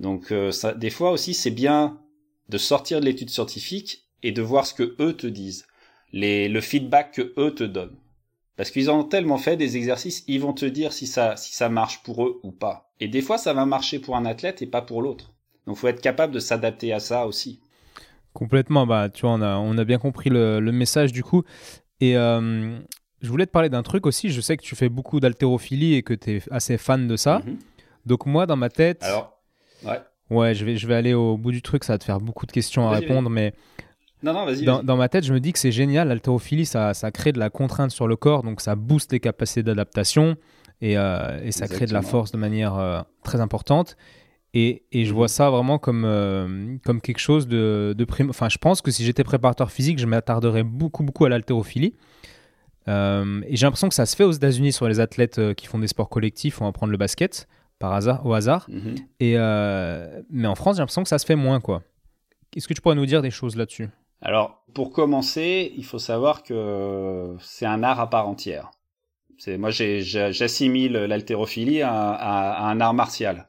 Donc euh, ça, des fois aussi c'est bien de sortir de l'étude scientifique et de voir ce que eux te disent, les, le feedback que eux te donnent. Parce qu'ils ont tellement fait des exercices, ils vont te dire si ça, si ça marche pour eux ou pas. Et des fois, ça va marcher pour un athlète et pas pour l'autre. Donc, faut être capable de s'adapter à ça aussi. Complètement. Bah, tu vois, on a, on a bien compris le, le message du coup. Et euh, je voulais te parler d'un truc aussi. Je sais que tu fais beaucoup d'haltérophilie et que tu es assez fan de ça. Mm -hmm. Donc, moi, dans ma tête. Alors, ouais. Ouais, je vais, je vais aller au bout du truc. Ça va te faire beaucoup de questions à répondre. Mais non, non, vas-y. Dans, dans, ma tête, je me dis que c'est génial. L'haltérophilie, ça, ça crée de la contrainte sur le corps, donc ça booste les capacités d'adaptation et, euh, et, ça Exactement. crée de la force de manière euh, très importante. Et, et je vois ça vraiment comme, euh, comme quelque chose de, de prime. Enfin, je pense que si j'étais préparateur physique, je m'attarderais beaucoup, beaucoup à l'haltérophilie. Euh, et j'ai l'impression que ça se fait aux États-Unis sur les athlètes qui font des sports collectifs. On va prendre le basket par hasard, au hasard. Et, mais en France, j'ai l'impression que ça se fait moins, quoi. Est-ce que tu pourrais nous dire des choses là-dessus? Alors, pour commencer, il faut savoir que c'est un art à part entière. C'est moi, j'assimile l'haltérophilie à, un art martial.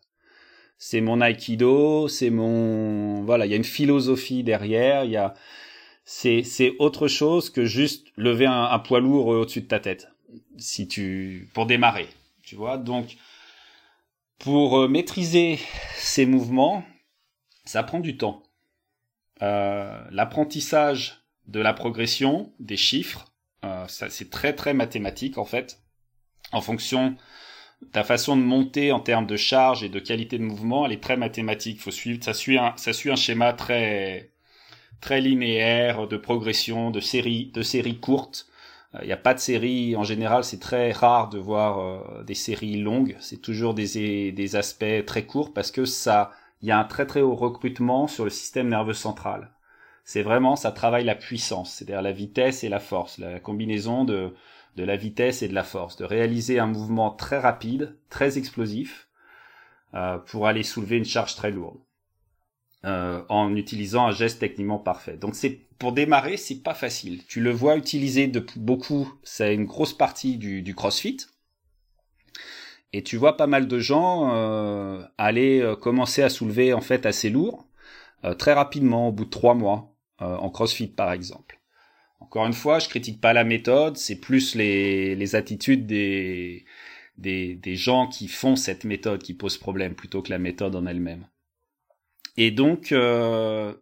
C'est mon aikido, c'est mon voilà, il y a une philosophie derrière, il y a c'est c'est autre chose que juste lever un, un poids lourd au-dessus de ta tête. Si tu pour démarrer, tu vois. Donc pour euh, maîtriser ces mouvements, ça prend du temps euh, l'apprentissage de la progression, des chiffres, euh, c'est très très mathématique en fait. En fonction de ta façon de monter en termes de charge et de qualité de mouvement, elle est très mathématique. Faut suivre, ça suit un, ça suit un schéma très très linéaire de progression, de séries, de séries courtes. Il euh, n'y a pas de séries, en général, c'est très rare de voir euh, des séries longues. C'est toujours des, des aspects très courts parce que ça, il y a un très très haut recrutement sur le système nerveux central. C'est vraiment, ça travaille la puissance, c'est-à-dire la vitesse et la force, la combinaison de, de la vitesse et de la force, de réaliser un mouvement très rapide, très explosif, euh, pour aller soulever une charge très lourde, euh, en utilisant un geste techniquement parfait. Donc c'est pour démarrer, c'est pas facile. Tu le vois utiliser de beaucoup, c'est une grosse partie du, du CrossFit. Et tu vois pas mal de gens euh, aller euh, commencer à soulever en fait assez lourd euh, très rapidement au bout de trois mois en CrossFit par exemple. Encore une fois, je critique pas la méthode, c'est plus les, attitudes des, des, gens qui font cette méthode qui pose problème plutôt que la méthode en elle-même. Et donc,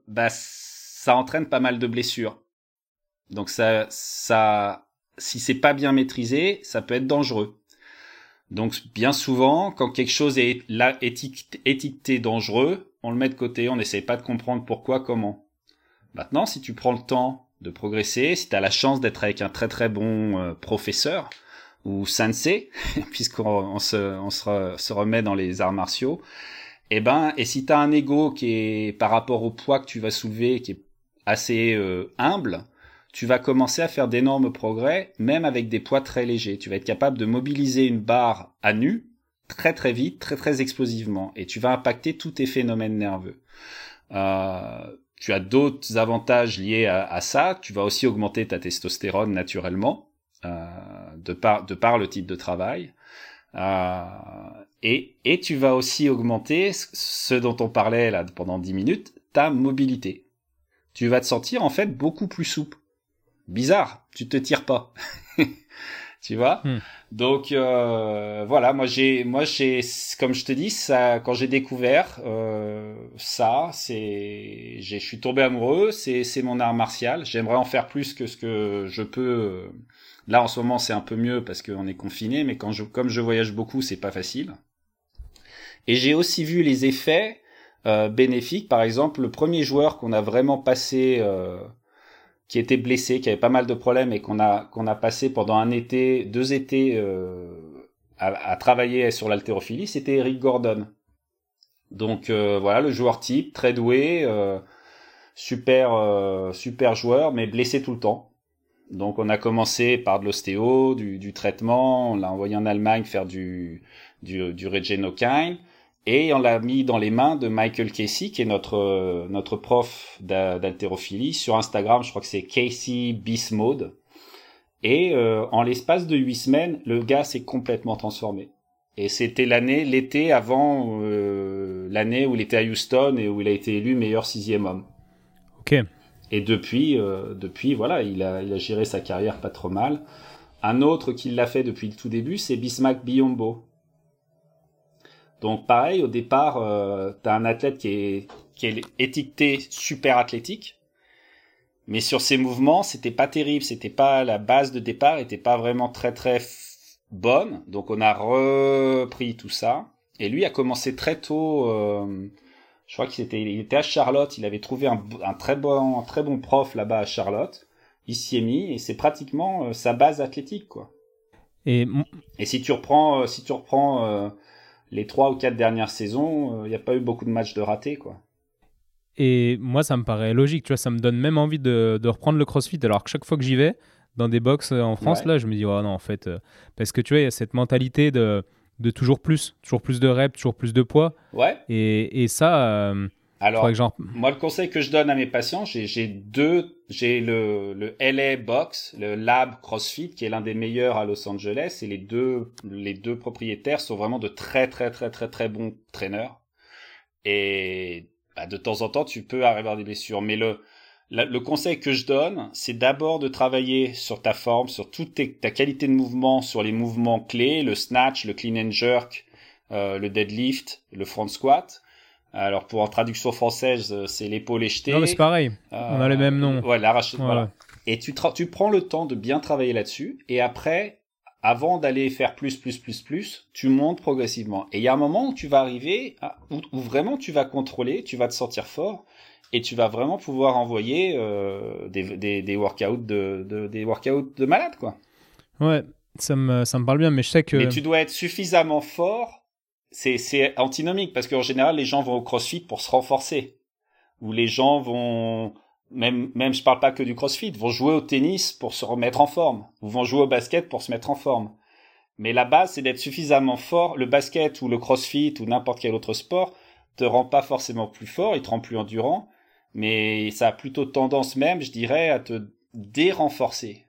bah, ça entraîne pas mal de blessures. Donc ça, ça, si c'est pas bien maîtrisé, ça peut être dangereux. Donc bien souvent, quand quelque chose est là étiqueté dangereux, on le met de côté, on n'essaie pas de comprendre pourquoi, comment. Maintenant, si tu prends le temps de progresser, si tu as la chance d'être avec un très très bon euh, professeur ou sensei, puisqu'on on se, on se, remet dans les arts martiaux, et eh ben, et si tu as un ego qui est par rapport au poids que tu vas soulever, qui est assez euh, humble, tu vas commencer à faire d'énormes progrès, même avec des poids très légers. Tu vas être capable de mobiliser une barre à nu très très vite, très très explosivement, et tu vas impacter tous tes phénomènes nerveux. Euh, tu as d'autres avantages liés à, ça. Tu vas aussi augmenter ta testostérone naturellement. Euh, de par le type de travail. Euh, et, et tu vas aussi augmenter ce dont on parlait là pendant 10 minutes, ta mobilité. Tu vas te sentir en fait beaucoup plus souple. Bizarre, tu te tires pas. tu vois hmm. Donc euh, voilà, moi j'ai, moi j'ai, comme je te dis, ça, quand j'ai découvert euh, ça, c'est, je suis tombé amoureux. C'est, c'est mon art martial. J'aimerais en faire plus que ce que je peux. Là en ce moment c'est un peu mieux parce qu'on est confiné, mais quand je, comme je voyage beaucoup, c'est pas facile. Et j'ai aussi vu les effets euh, bénéfiques. Par exemple, le premier joueur qu'on a vraiment passé euh, qui était blessé, qui avait pas mal de problèmes et qu'on a qu'on a passé pendant un été, deux étés euh, à, travailler sur l'haltérophilie, c'était Eric Gordon. Donc euh, voilà, le joueur type, très doué, euh, super super joueur, mais blessé tout le temps. Donc on a commencé par de l'ostéo, du, du, traitement, on l'a envoyé en Allemagne faire du du, du et on l'a mis dans les mains de Michael Casey, qui est notre notre prof d'haltérophilie. Sur Instagram, je crois que c'est Casey Beast Mode. Et euh, en l'espace de huit semaines, le gars s'est complètement transformé. Et c'était l'année, l'été avant euh, l'année où il était à Houston et où il a été élu meilleur sixième homme. Ok. Et depuis, euh, depuis voilà, il a, il a géré sa carrière pas trop mal. Un autre qui l'a fait depuis le tout début, c'est Bismack Biombo, donc pareil, au départ, euh, tu as un athlète qui est, qui est étiqueté super athlétique, mais sur ses mouvements, c'était pas terrible, c'était pas la base de départ, était pas vraiment très très bonne. Donc on a repris tout ça. Et lui a commencé très tôt. Euh, je crois qu'il était, il était à Charlotte. Il avait trouvé un, un très bon, un très bon prof là-bas à Charlotte. Il s'y est mis et c'est pratiquement euh, sa base athlétique, quoi. Et, et si tu reprends, euh, si tu reprends les trois ou quatre dernières saisons, il euh, n'y a pas eu beaucoup de matchs de ratés, quoi. Et moi, ça me paraît logique, tu vois, ça me donne même envie de, reprendre le CrossFit, alors que chaque fois que j'y vais, dans des box euh, en France, là, je me dis, oh non, en fait, euh, parce que tu vois, il y a cette mentalité de, de toujours plus, toujours plus de reps, toujours plus de poids. Ouais. Et, et ça, alors, moi, le conseil que je donne à mes patients, j'ai deux, j'ai le, le LA Box, le Lab CrossFit, qui est l'un des meilleurs à Los Angeles, et les deux, les deux propriétaires sont vraiment de très, très, très, très, très bons traîneurs. Et bah, de temps en temps, tu peux arriver à des blessures. Mais le, le conseil que je donne, c'est d'abord de travailler sur ta forme, sur toute ta qualité de mouvement, sur les mouvements clés, le snatch, le clean and jerk, euh, le deadlift, le front squat alors pour en traduction française, euh, c'est l'épaule éjetée. Non, mais c'est pareil. On a les mêmes noms. Ouais, l'arraché. Voilà. Et tu, tu prends le temps de bien travailler là-dessus. Et après, avant d'aller faire plus, plus, plus, plus, tu montes progressivement. Et il y a un moment où tu vas arriver, où, vraiment tu vas contrôler, tu vas te sentir fort. Et tu vas vraiment pouvoir envoyer euh, des, des, des, workouts de, de, des workouts de malade, quoi. Ouais, ça me, ça me parle bien, mais je sais que. Mais tu dois être suffisamment fort c'est antinomique parce qu'en général les gens vont au CrossFit pour se renforcer. Ou les gens vont même même je parle pas que du CrossFit vont jouer au tennis pour se remettre en forme. Ou vont jouer au basket pour se mettre en forme. Mais la base c'est d'être suffisamment fort. Le basket ou le CrossFit ou n'importe quel autre sport te rend pas forcément plus fort il te rend plus endurant. Mais ça a plutôt tendance même je dirais à te dérenforcer.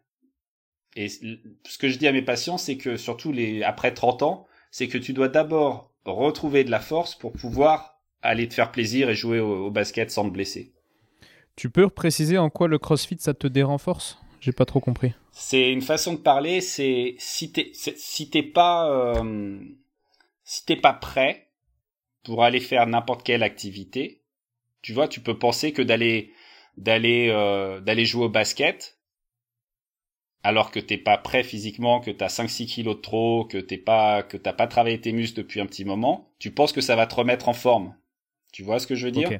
Et ce que je dis à mes patients c'est que surtout les après 30 ans c'est que tu dois d'abord retrouver de la force pour pouvoir aller te faire plaisir et jouer au, basket sans te blesser. Tu peux préciser en quoi le CrossFit ça te dérenforce? J'ai pas trop compris. C'est une façon de parler. C'est si t'es si t'es pas euh, si t'es pas prêt pour aller faire n'importe quelle activité, tu vois, tu peux penser que d'aller d'aller euh, d'aller jouer au basket, alors que t'es pas prêt physiquement, que t'as 5-6 kilos de trop, que t'es pas, que t'as pas travaillé tes muscles depuis un petit moment, tu penses que ça va te remettre en forme. Tu vois ce que je veux dire?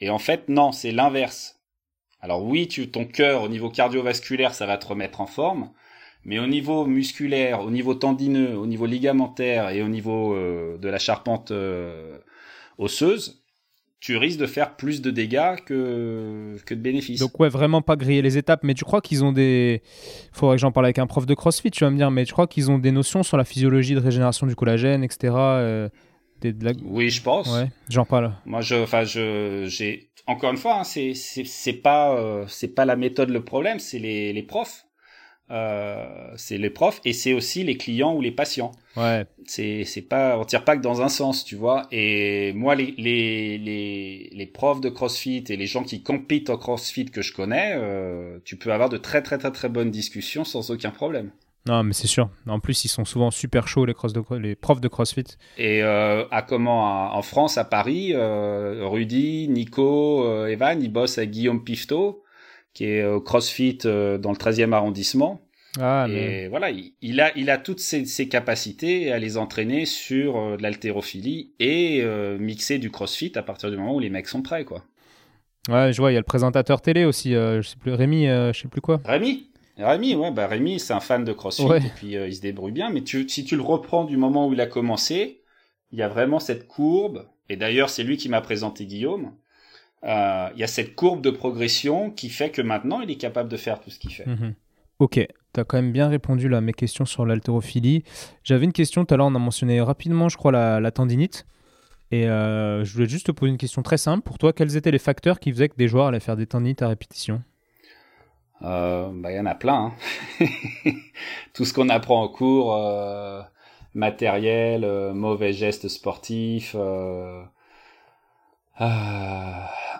Et en fait, non, c'est l'inverse. Alors oui, tu, ton cœur, au niveau cardiovasculaire, ça va te remettre en forme, mais au niveau musculaire, au niveau tendineux, au niveau ligamentaire et au niveau euh, de la charpente euh, osseuse, tu risques de faire plus de dégâts que, que de bénéfices. Donc ouais, vraiment pas griller les étapes, mais tu crois qu'ils ont des... Il faudrait que j'en parle avec un prof de CrossFit, tu vas me dire, mais tu crois qu'ils ont des notions sur la physiologie de régénération du collagène, etc. Euh, oui, je pense. Ouais, j'en parle. Moi, je, enfin, je, j'ai, encore une fois, hein, c'est, c'est, pas, euh, c'est pas la méthode le problème, c'est les, les profs. Euh, c'est les profs et c'est aussi les clients ou les patients. Ouais. C'est c'est pas on tire pas que dans un sens, tu vois. Et moi les les les les profs de CrossFit et les gens qui compitent en CrossFit que je connais, euh, tu peux avoir de très très très très bonnes discussions sans aucun problème. Non, mais c'est sûr. En plus, ils sont souvent super chauds les, cross de, les profs de CrossFit. Et euh, à comment en France, à Paris, euh, Rudy, Nico, euh, Evan, ils bossent avec Guillaume Pifto qui est au CrossFit euh, dans le 13e arrondissement. Ah, et voilà, il, il a, il a toutes ses, ses capacités à les entraîner sur euh, de l'haltérophilie et euh, mixer du CrossFit à partir du moment où les mecs sont prêts, quoi. Ouais, je vois, il y a le présentateur télé aussi, euh, je sais plus, Rémi, euh, je sais plus quoi. Rémi? Rémi, ouais, bah Rémi, c'est un fan de CrossFit Ouais. et puis euh, il se débrouille bien. Mais tu, si tu le reprends du moment où il a commencé, il y a vraiment cette courbe. Et d'ailleurs, c'est lui qui m'a présenté Guillaume. Euh, il y a cette courbe de progression qui fait que maintenant, il est capable de faire tout ce qu'il fait. Mhm. Ok, tu as quand même bien répondu là, à mes questions sur l'haltérophilie. J'avais une question, tout à l'heure on a mentionné rapidement, je crois, la, la tendinite. Et euh, je voulais juste te poser une question très simple. Pour toi, quels étaient les facteurs qui faisaient que des joueurs allaient faire des tendinites à répétition? Euh, bah, il y en a plein. hein. Tout ce qu'on apprend en cours, euh, matériel, mauvais gestes sportifs, euh,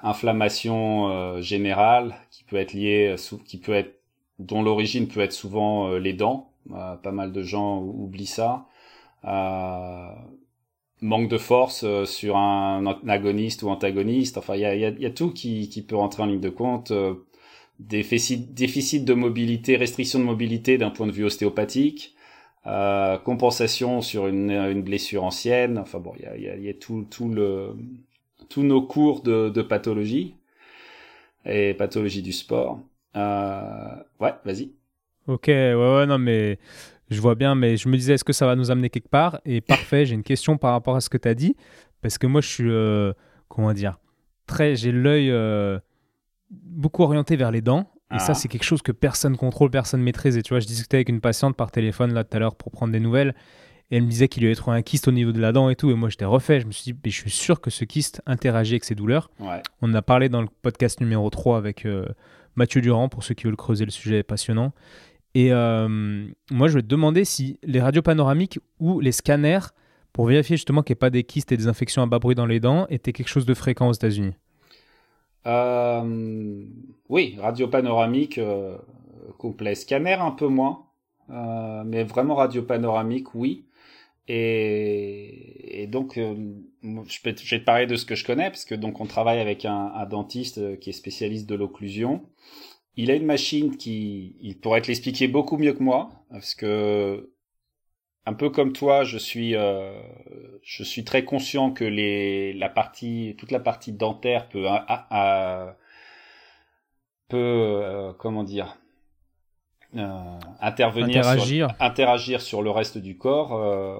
inflammation euh, générale qui peut être liée, euh, qui peut être, dont l'origine peut être souvent euh, les dents. Pas mal de gens ou- oublient ça. Manque de force sur un agoniste ou antagoniste. Enfin, il y a, tout qui, peut rentrer en ligne de compte. Déficit, de mobilité, restriction de mobilité d'un point de vue ostéopathique, compensation sur une, blessure ancienne. Enfin bon, il y a, tout le, tous nos cours de, de pathologie et pathologie du sport. Euh, ouais, vas-y. Ok, ouais, ouais, non, mais je vois bien, mais je me disais, est-ce que ça va nous amener quelque part? Et parfait, j'ai une question par rapport à ce que tu as dit, parce que moi, je suis, euh, comment dire, très, j'ai l'œil euh, beaucoup orienté vers les dents, et Ah. ça, c'est quelque chose que personne contrôle, personne maîtrise. Et tu vois, je discutais avec une patiente par téléphone là tout à l'heure pour prendre des nouvelles, et elle me disait qu'il lui avait trouvé un kyste au niveau de la dent et tout, et moi, j'étais refait. Je me suis dit, mais je suis sûr que ce kyste interagit avec ses douleurs. Ouais. On en a parlé dans le podcast numéro 3 avec euh, Mathieu Durand, pour ceux qui veulent creuser le sujet passionnant. Et euh, moi, je vais te demander si les radios panoramiques ou les scanners, pour vérifier justement qu'il n'y ait pas des kystes et des infections à bas bruit dans les dents, étaient quelque chose de fréquent aux États-Unis. Euh, oui, radio panoramique complet. Scanner un peu moins, euh, mais vraiment radio panoramique, oui. Et, et donc, euh, je, vais te parler de ce que je connais, parce que donc on travaille avec un, dentiste euh, qui est spécialiste de l'occlusion. Il a une machine qui, il pourrait te l'expliquer beaucoup mieux que moi, parce que un peu comme toi, je suis, euh, je suis très conscient que les, la partie, toute la partie dentaire peut, peut, euh, comment dire, euh, intervenir Interagir. sur, interagir sur le reste du corps, euh,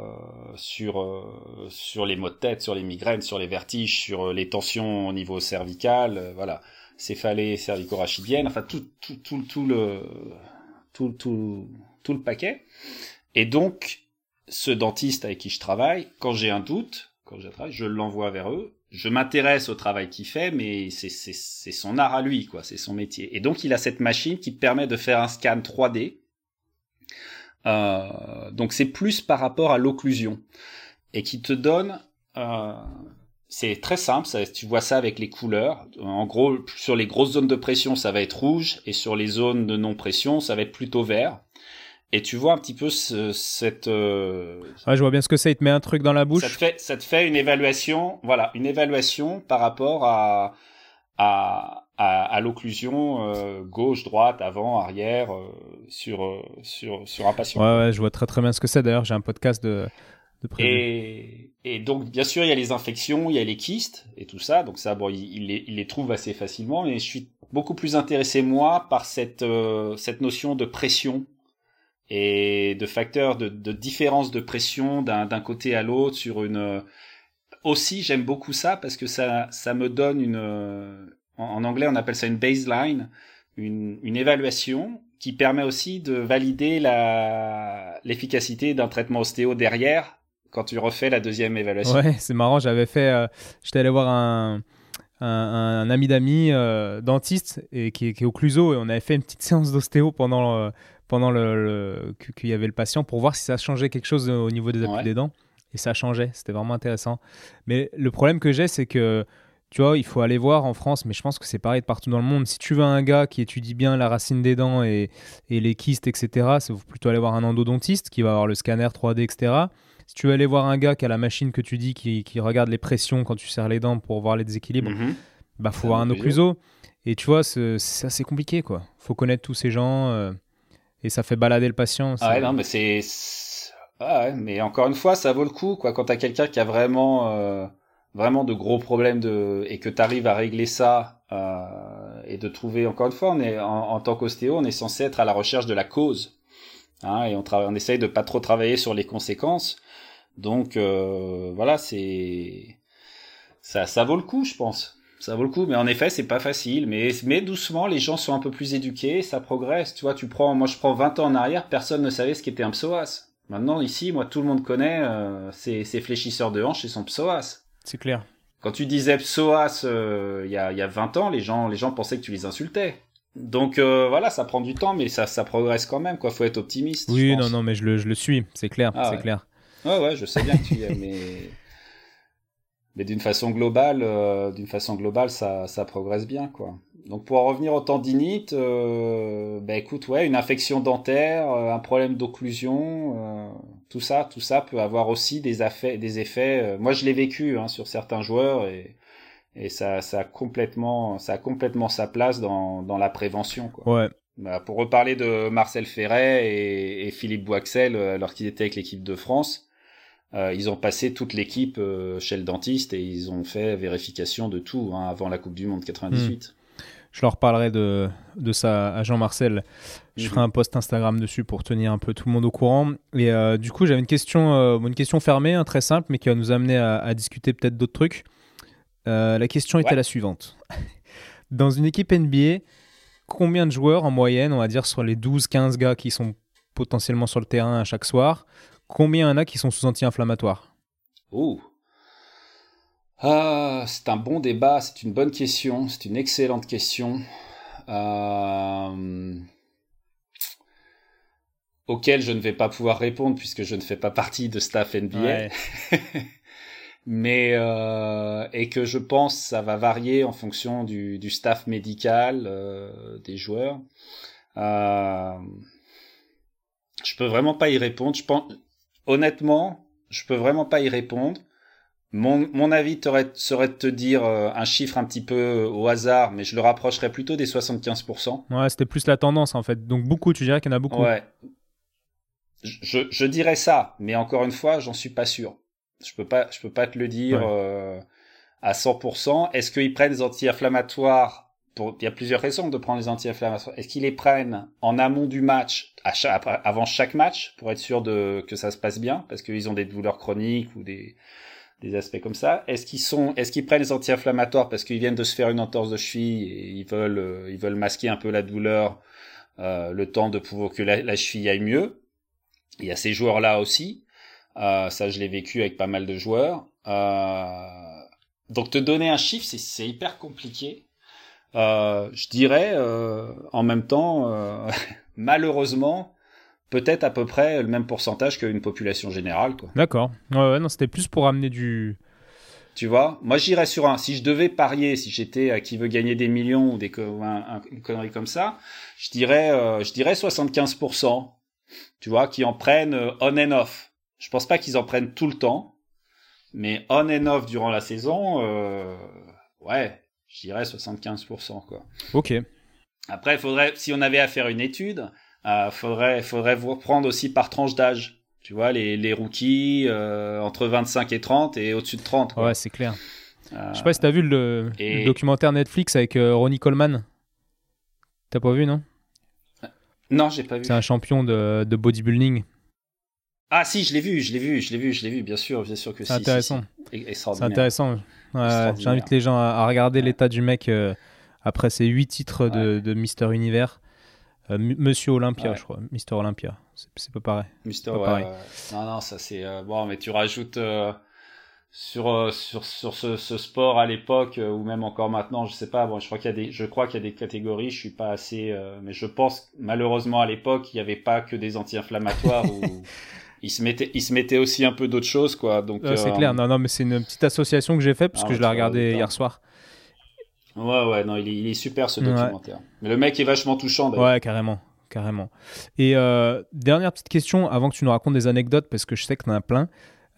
sur, euh, sur les maux de tête, sur les migraines, sur les vertiges, sur les tensions au niveau cervical, voilà, céphalée cervico-rachidienne, enfin tout, tout, tout, tout le, tout, tout, tout le paquet. Et donc, ce dentiste avec qui je travaille, quand j'ai un doute, quand j'ai un travail, je l'envoie vers eux. Je m'intéresse au travail qu'il fait, mais c'est son art à lui, quoi. C'est son métier. Et donc, il a cette machine qui permet de faire un scan 3D. Euh, donc, c'est plus par rapport à l'occlusion et qui te donne. Euh, c'est très simple. Tu vois ça avec les couleurs. En gros, sur les grosses zones de pression, ça va être rouge, et sur les zones de non pression, ça va être plutôt vert. Et tu vois un petit peu ce, cette euh, Ouais, je vois bien ce que c'est. Il te met un truc dans la ça bouche. te fait ça te fait une évaluation voilà une évaluation par rapport à à à, à l'occlusion euh, gauche droite avant arrière euh, sur euh, sur sur un patient Ouais, ouais, je vois très très bien ce que c'est. D'ailleurs, j'ai un podcast de, de prévu. et et donc bien sûr il y a les infections il y a les kystes et tout ça donc ça bon il, il les il les trouve assez facilement mais je suis beaucoup plus intéressé moi par cette euh, cette notion de pression et de facteurs de, de différence de pression d'un côté à l'autre sur une euh, aussi j'aime beaucoup ça parce que ça ça me donne une euh, en, anglais on appelle ça une baseline une une évaluation qui permet aussi de valider la l'efficacité d'un traitement ostéo derrière quand tu refais la deuxième évaluation. Ouais, c'est marrant. J'avais fait. euh, J'étais allé voir un, un, ami d'amis euh, dentiste et qui, est- au Cluso et on avait fait une petite séance d'ostéo pendant, pendant le, qu'il y avait le patient pour voir si ça changeait quelque chose au niveau des appuis des dents. Et ça changeait, c'était vraiment intéressant. Mais le problème que j'ai, c'est que tu vois, il faut aller voir en France, mais je pense que c'est pareil de partout dans le monde. Si tu veux un gars qui étudie bien la racine des dents et, et les kystes, etc., c'est plutôt aller voir un endodontiste qui va avoir le scanner 3D, etc. Si tu veux aller voir un gars qui a la machine que tu dis, qui, qui regarde les pressions quand tu serres les dents pour voir les déséquilibres, il mhm. bah faut voir un occluso. Et tu vois, c'est assez compliqué, quoi. faut connaître tous ces gens euh, et ça fait balader le patient. Ah ouais, non, mais c'est. Ah ouais, mais encore une fois, ça vaut le coup, quoi. Quand t'as quelqu'un qui a vraiment. Euh, vraiment de gros problèmes de et que tu arrives à régler ça euh, et de trouver encore une fois on est en, tant qu'ostéo on est censé être à la recherche de la cause hein, et on travaille on essaye de pas trop travailler sur les conséquences donc euh, voilà c'est ça ça vaut le coup je pense ça vaut le coup mais en effet c'est pas facile mais mais doucement les gens sont un peu plus éduqués ça progresse tu vois tu prends moi je prends 20 ans en arrière personne ne savait ce qu'était un psoas maintenant ici moi tout le monde connaît euh, ces, ces fléchisseurs de hanches et son psoas c'est clair. Quand tu disais psoas euh, il y, a, y, a, 20 ans, les gens, les gens pensaient que tu les insultais. Donc euh, voilà, ça prend du temps, mais ça, ça progresse quand même. Quoi, faut être optimiste. Oui, non, non, mais je le, je le suis, c'est clair, ah c'est clair. Ouais, ouais, je sais bien que tu y es, mais mais d'une façon globale, euh, d'une façon globale, ça, ça progresse bien, quoi. Donc pour en revenir au tendinite, euh, bah écoute, ouais, une infection dentaire, un problème d'occlusion, tout ça, tout ça peut avoir aussi des, effets, des effets. Euh, moi, je l'ai vécu hein, sur certains joueurs et, et ça, ça a complètement, ça a complètement sa place dans, dans la prévention. Quoi. Ouais. Bah, pour reparler de Marcel Ferret et, et Philippe Boixel, euh, alors qu'ils étaient avec l'équipe de France, euh, ils ont passé toute l'équipe euh, chez le dentiste et ils ont fait vérification de tout hein, avant la Coupe du Monde 98. Je leur parlerai de, de ça à Jean-Marcel. Je mhm. ferai un post Instagram dessus pour tenir un peu tout le monde au courant. Et euh, du coup, j'avais une question, une question fermée, hein, très simple, mais qui va nous amener à, discuter peut-être d'autres trucs. La question était la suivante. Dans une équipe NBA, combien de joueurs en moyenne, on va dire sur les 12-15 gars qui sont potentiellement sur le terrain à chaque soir, combien en a qui sont sous anti-inflammatoires Oh ah, c'est un bon débat, c'est une bonne question, c'est une excellente question. Euh... auquel je ne vais pas pouvoir répondre puisque je ne fais pas partie de staff NBA. Mais euh, et que je pense ça va varier en fonction du, du staff médical euh, des joueurs. Euh, je peux vraiment pas y répondre. Je pense honnêtement, je peux vraiment pas y répondre. Mon, mon avis serait de te dire euh, un chiffre un petit peu euh, au hasard, mais je le rapprocherais plutôt des 75%. Ouais, c'était plus la tendance en fait. Donc beaucoup, tu dirais qu'il y en a beaucoup. Ouais. Je, je dirais ça, mais encore une fois, j'en suis pas sûr. Je peux pas, je peux pas te le dire euh, à 100%. Est-ce qu'ils prennent des anti-inflammatoires Il y a plusieurs raisons de prendre les anti-inflammatoires. Est-ce qu'ils les prennent en amont du match, avant chaque match, pour être sûr de que ça se passe bien, parce qu'ils ont des douleurs chroniques ou des aspects comme ça? Est-ce qu'ils sont, est-ce qu'ils prennent les anti-inflammatoires parce qu'ils viennent de se faire une entorse de cheville et ils veulent, euh, ils veulent masquer un peu la douleur, euh, le temps de pouvoir que la, cheville aille mieux? Il y a ces joueurs-là aussi. Euh, ça, je l'ai vécu avec pas mal de joueurs. donc, te donner un chiffre, c'est hyper compliqué. Je dirais, en même temps, malheureusement, peut-être à peu près le même pourcentage qu'une population générale. D'accord. Ouais, non, c'était plus pour amener du. Tu vois, moi j'irais sur un. Si je devais parier, si j'étais à qui veut gagner des millions ou des une connerie comme ça, je dirais, euh, je dirais 75%. Tu vois, qui en prennent euh, on and off. Je pense pas qu'ils en prennent tout le temps, mais on and off durant la saison, euh, ouais, je dirais 75%, quoi. Ok. Après, il faudrait, si on avait à faire une étude, euh, faudrait, faudrait vous reprendre aussi par tranche d'âge. Tu vois, les, les rookies euh, entre 25 et 30 et au-dessus de 30. Ouais, c'est clair. Euh, Je sais pas si t'as vu le, documentaire Netflix avec euh, Ronnie Coleman. T'as pas vu, non? Non, j'ai pas vu. C'est un champion de, de, bodybuilding. Ah si, je l'ai vu, je l'ai vu, je l'ai vu, je l'ai vu, bien sûr, bien sûr que c'est intéressant. C'est intéressant. J'invite les gens à, regarder l'état du mec après ses 8 titres de, de Mister Univers. Euh, Monsieur Olympia, je crois. Mister Olympia. C'est pas pareil. Mister, pas pareil. Non, non, ça c'est. Euh, bon, mais tu rajoutes. Euh, sur euh, sur sur ce, ce sport à l'époque ou même encore maintenant je sais pas bon je crois qu'il y a des je crois qu'il y a des catégories je suis pas assez mais je pense malheureusement à l'époque il y avait pas que des anti-inflammatoires ou il se mettait il se mettait aussi un peu d'autres choses quoi donc c'est clair non non mais c'est une petite association que j'ai fait parce ah que je l'ai regardé hier soir Ouais, ouais, non, il est, il est super ce documentaire. Mais le mec est vachement touchant. Ouais, carrément, carrément. Et euh, dernière petite question avant que tu nous racontes des anecdotes, parce que je sais que tu en as plein.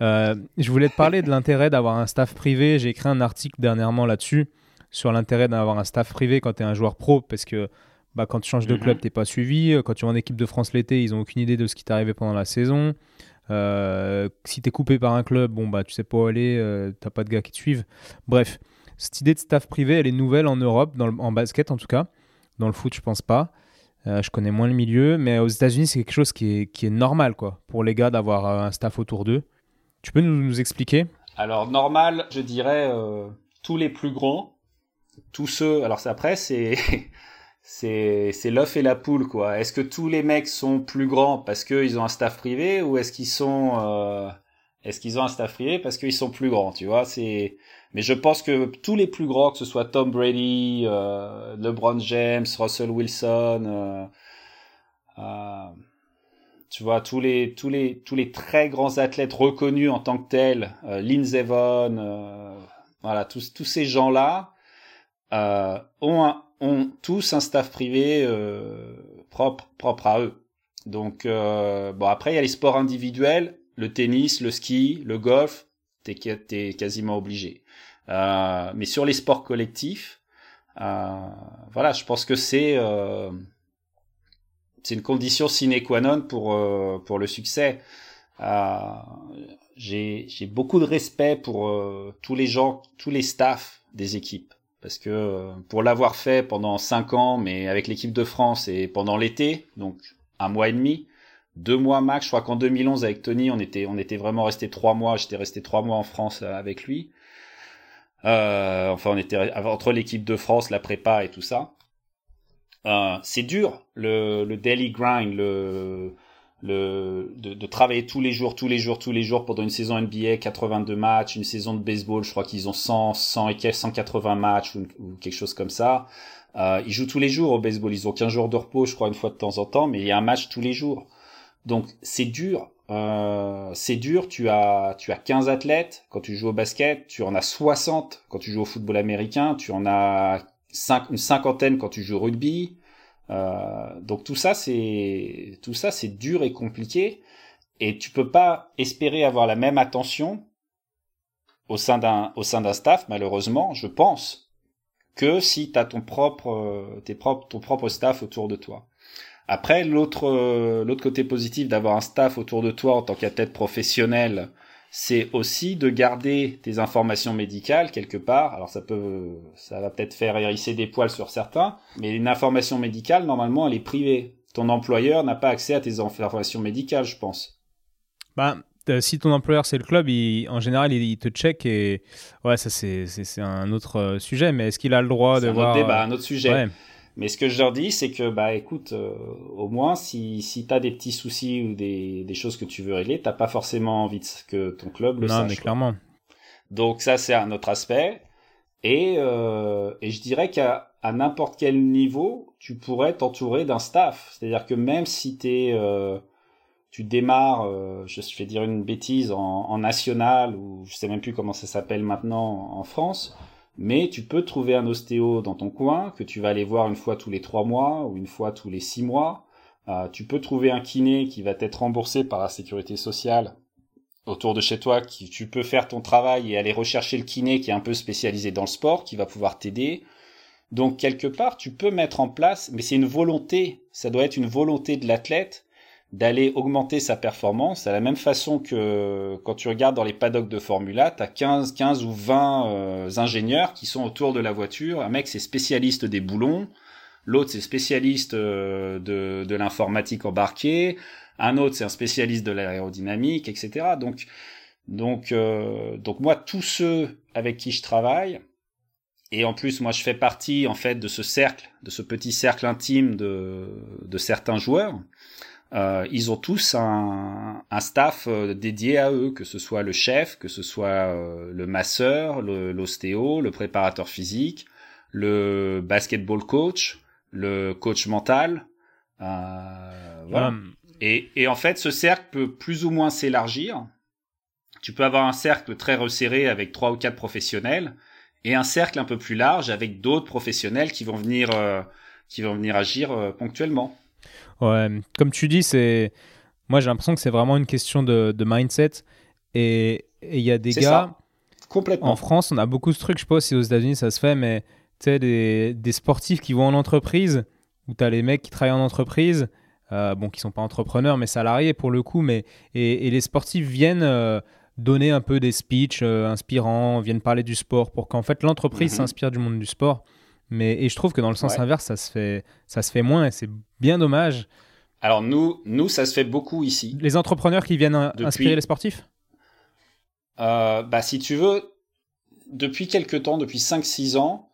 Euh, je voulais te parler de l'intérêt d'avoir un staff privé. J'ai écrit un article dernièrement là-dessus, sur l'intérêt d'avoir un staff privé quand tu es un joueur pro, parce que bah, quand tu changes de club, mhm. tu pas suivi. Quand tu vas en équipe de France l'été, ils ont aucune idée de ce qui t'est arrivé pendant la saison. Euh, si tu es coupé par un club, bon, bah, tu sais pas où aller, euh, t'as pas de gars qui te suivent. Bref, cette idée de staff privé, elle est nouvelle en Europe, dans en basket en tout cas. Dans le foot, je pense pas. Euh, je connais moins le milieu, mais aux États-Unis, c'est quelque chose qui est, qui est normal quoi, pour les gars d'avoir euh, un staff autour d'eux. Tu peux nous, nous expliquer? Alors, normal, je dirais euh, tous les plus grands, tous ceux. Alors, après, c'est. c'est l'œuf et la poule quoi. Est-ce que tous les mecs sont plus grands parce qu'ils ont un staff privé ou est-ce qu'ils sont est-ce qu'ils ont un staff privé parce qu'ils sont plus grands, tu vois? C'est mais je pense que tous les plus grands, que ce soit Tom Brady, euh, LeBron James, Russell Wilson, euh, euh, tu vois tous les tous les tous les très grands athlètes reconnus en tant que tels, euh, Lindsey Vonn, euh, voilà tous tous ces gens-là euh, ont ont tous un staff privé propre propre à eux. Donc bon après il y a les sports individuels, le tennis, le ski, le golf, t'es es quasiment obligé. Euh, mais sur les sports collectifs, euh, voilà, je pense que c'est euh, c'est une condition sine qua non pour pour le succès. j'ai j'ai beaucoup de respect pour tous les gens, tous les staffs des équipes parce que pour l'avoir fait pendant cinq ans, mais avec l'équipe de France et pendant l'été, donc un mois et demi, deux mois max. Je crois qu'en 2011 avec Tony, on était on était vraiment resté trois mois. J'étais resté trois mois en France avec lui. Euh, enfin, on était entre l'équipe de France, la prépa et tout ça. Euh, c'est dur le, le daily grind, le, le de, de, travailler tous les jours, tous les jours, tous les jours pendant une saison NBA, 82 matchs, une saison de baseball, je crois qu'ils ont 100, 100 et 180 matchs ou, quelque chose comme ça. Euh, ils jouent tous les jours au baseball, ils ont 15 jours de repos, je crois une fois de temps en temps, mais il y a un match tous les jours. Donc c'est dur. Euh, c'est dur, tu as, tu as 15 athlètes quand tu joues au basket, tu en as 60 quand tu joues au football américain, tu en as une cinquantaine quand tu joues au rugby. Euh, donc tout ça, c'est tout ça, c'est dur et compliqué, et tu peux pas espérer avoir la même attention au sein d'un au sein d'un staff, malheureusement, je pense, que si tu as ton propre tes propres ton propre staff autour de toi. Après, l'autre l'autre côté positif d'avoir un staff autour de toi en tant qu'athlète professionnel, c'est aussi de garder tes informations médicales quelque part. Alors ça peut, ça va peut-être faire hérisser des poils sur certains, mais une information médicale normalement elle est privée. Ton employeur n'a pas accès à tes informations médicales, je pense. Bah, si ton employeur c'est le club, en général il, te check et ouais ça c'est un autre euh, sujet. Mais est-ce qu'il a le droit de un voir autre débat, un autre sujet. Ouais. Mais ce que je leur dis, c'est que bah écoute, euh, au moins si si t'as des petits soucis ou des des choses que tu veux régler, t'as pas forcément envie que ton club le non, sache. mais clairement. Donc ça c'est un autre aspect. Et euh, et je dirais qu'à à n'importe quel niveau, tu pourrais t'entourer d'un staff. C'est-à-dire que même si t'es euh, tu démarres, euh, je vais dire une bêtise en, en national ou je sais même plus comment ça s'appelle maintenant en France mais tu peux trouver un ostéo dans ton coin que tu vas aller voir une fois tous les trois mois ou une fois tous les six mois. Euh, tu peux trouver un kiné qui va être remboursé par la sécurité sociale autour de chez toi, qui tu peux faire ton travail et aller rechercher le kiné qui est un peu spécialisé dans le sport, qui va pouvoir t'aider. Donc quelque part, tu peux mettre en place, mais c'est une volonté, ça doit être une volonté de l'athlète d'aller augmenter sa performance à la même façon que quand tu regardes dans les paddocks de Formula, tu as 15, 15 ou 20 euh, ingénieurs qui sont autour de la voiture. Un mec, c'est spécialiste des boulons. L'autre, c'est spécialiste euh, de, de l'informatique embarquée. Un autre, c'est un spécialiste de l'aérodynamique, etc. Donc, donc, euh, donc moi, tous ceux avec qui je travaille, et en plus, moi, je fais partie en fait de ce cercle, de ce petit cercle intime de, de certains joueurs. Euh, ils ont tous un, un staff euh, dédié à eux, que ce soit le chef, que ce soit euh, le masseur, l'ostéo, le, préparateur physique, le basketball coach, le coach mental. Euh, voilà. Et, et en fait, ce cercle peut plus ou moins s'élargir. Tu peux avoir un cercle très resserré avec trois ou quatre professionnels et un cercle un peu plus large avec d'autres professionnels qui vont venir qui vont venir agir ponctuellement. Ouais, comme tu dis, c'est. Moi, j'ai l'impression que c'est vraiment une question de, mindset. Et il y a des gars. Complètement. En France, on a beaucoup ce truc. Je sais pas si aux États-Unis ça se fait, mais tu sais, des, des, sportifs qui vont en entreprise, où tu as les mecs qui travaillent en entreprise, euh, bon, qui sont pas entrepreneurs, mais salariés pour le coup, mais. Et, les sportifs viennent. Euh, donner un peu des speeches euh, inspirants, viennent parler du sport pour qu'en fait l'entreprise mhm. s'inspire du monde du sport. Mais et je trouve que dans le sens inverse, ça se fait, ça se fait moins et c'est bien dommage. Alors nous, nous, ça se fait beaucoup ici. Les entrepreneurs qui viennent inspirer les sportifs? Euh, bah si tu veux, depuis quelques temps, depuis 5-6 ans,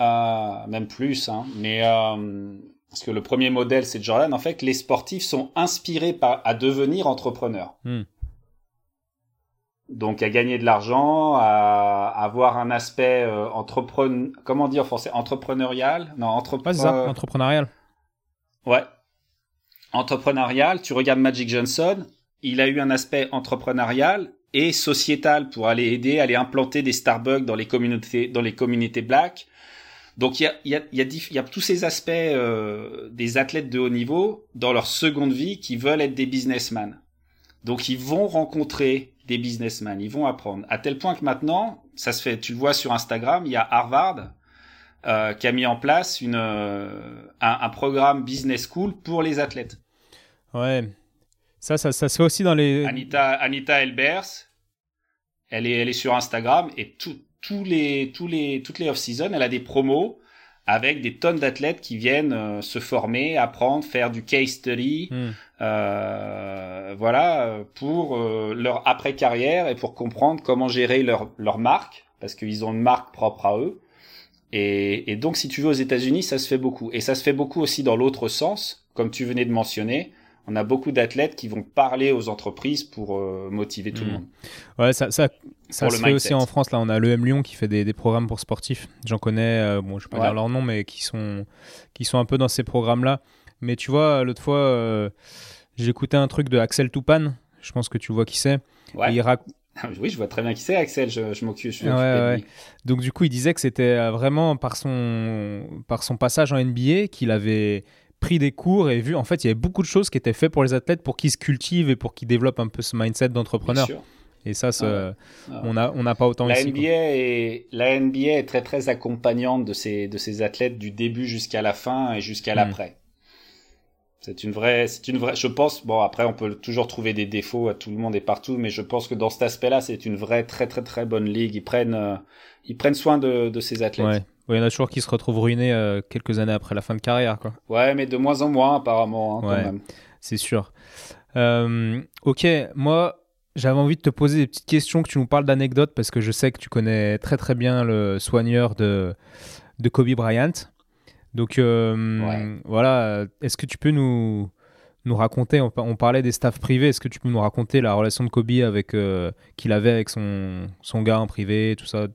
euh, même plus, hein, mais euh, parce que le premier modèle c'est Jordan. En fait, les sportifs sont inspirés par, à devenir entrepreneurs. Hmm donc à gagner de l'argent, à, avoir un aspect euh, entrepreneur, comment dire en français, entrepreneurial, non entrepreneur, entrepreneurial. Ouais, entrepreneurial. Tu regardes Magic Johnson, il a eu un aspect entrepreneurial et sociétal pour aller aider, aller implanter des Starbucks dans les communautés, dans les communautés black. Donc il y a, y, a, y, a, y a tous ces aspects euh, des athlètes de haut niveau dans leur seconde vie qui veulent être des businessmen. Donc ils vont rencontrer des businessmen, ils vont apprendre. À tel point que maintenant, ça se fait, tu le vois sur Instagram, il y a Harvard euh, qui a mis en place une, euh, un, programme business school pour les athlètes. Ouais, ça, ça, ça se fait aussi dans les... Anita, Anita Elbers, elle est, elle est sur Instagram et tout, tous les, tous les, toutes les off-season, elle a des promos avec des tonnes d'athlètes qui viennent euh, se former, apprendre, faire du case study, hmm. euh, voilà, pour euh, leur après carrière et pour comprendre comment gérer leur leur marque, parce qu'ils ont une marque propre à eux. Et, et donc, si tu veux, aux États-Unis, ça se fait beaucoup, et ça se fait beaucoup aussi dans l'autre sens, comme tu venais de mentionner on a beaucoup d'athlètes qui vont parler aux entreprises pour euh, motiver tout le hmm. monde. Ouais, ça, ça, ça se fait aussi en France. Là, on a l'EM Lyon qui fait des, programmes pour sportifs. J'en connais, euh, bon, je vais pas dire leur nom, mais qui sont, qui sont un peu dans ces programmes-là. Mais tu vois, l'autre fois, euh, écouté un truc de Axel Toupane. Je pense que tu vois qui c'est. Ouais. Oui, je vois très bien qui c'est, Axel. Je, je m'occupe. Donc du coup, il disait que c'était vraiment par son, par son passage en NBA qu'il avait pris des cours et vu, en fait, il y avait beaucoup de choses qui étaient faites pour les athlètes pour qu'ils se cultivent et pour qu'ils développent un peu ce mindset d'entrepreneur. Et ça, ah ah on n'a on a pas autant la ici. NBA est, la NBA est très très accompagnante de ces, de ces athlètes du début jusqu'à la fin et jusqu'à hmm. l'après. C'est une vraie, c'est une vraie. Je pense, bon après on peut toujours trouver des défauts à tout le monde et partout, mais je pense que dans cet aspect-là, c'est une vraie très très très bonne ligue. Ils prennent, euh, ils prennent soin de, de ces athlètes. Ouais. Il y en a toujours qui se retrouvent ruinés euh, quelques années après la fin de carrière. Quoi. Ouais, mais de moins en moins apparemment, hein, quand même. C'est sûr. Euh, ok, moi, j'avais envie de te poser des petites questions, que tu nous parles d'anecdotes, parce que je sais que tu connais très très bien le soigneur de, de Kobe Bryant. Donc euh, voilà, est-ce que tu peux nous, nous raconter, on, parlait des staffs privés, est-ce que tu peux nous raconter la relation de Kobe avec qu'il avait avec son, son gars en privé, tout ça,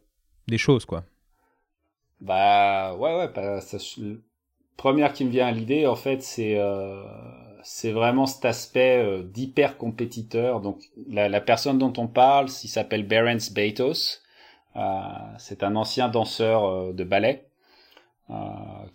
des choses quoi bah ouais ouais, bah, ça, première qui me vient à l'idée en fait c'est euh, c'est vraiment cet aspect euh, d'hyper compétiteur. Donc la, la, personne dont on parle, s'il s'appelle Berens Beitos, euh, c'est un ancien danseur euh, de ballet euh,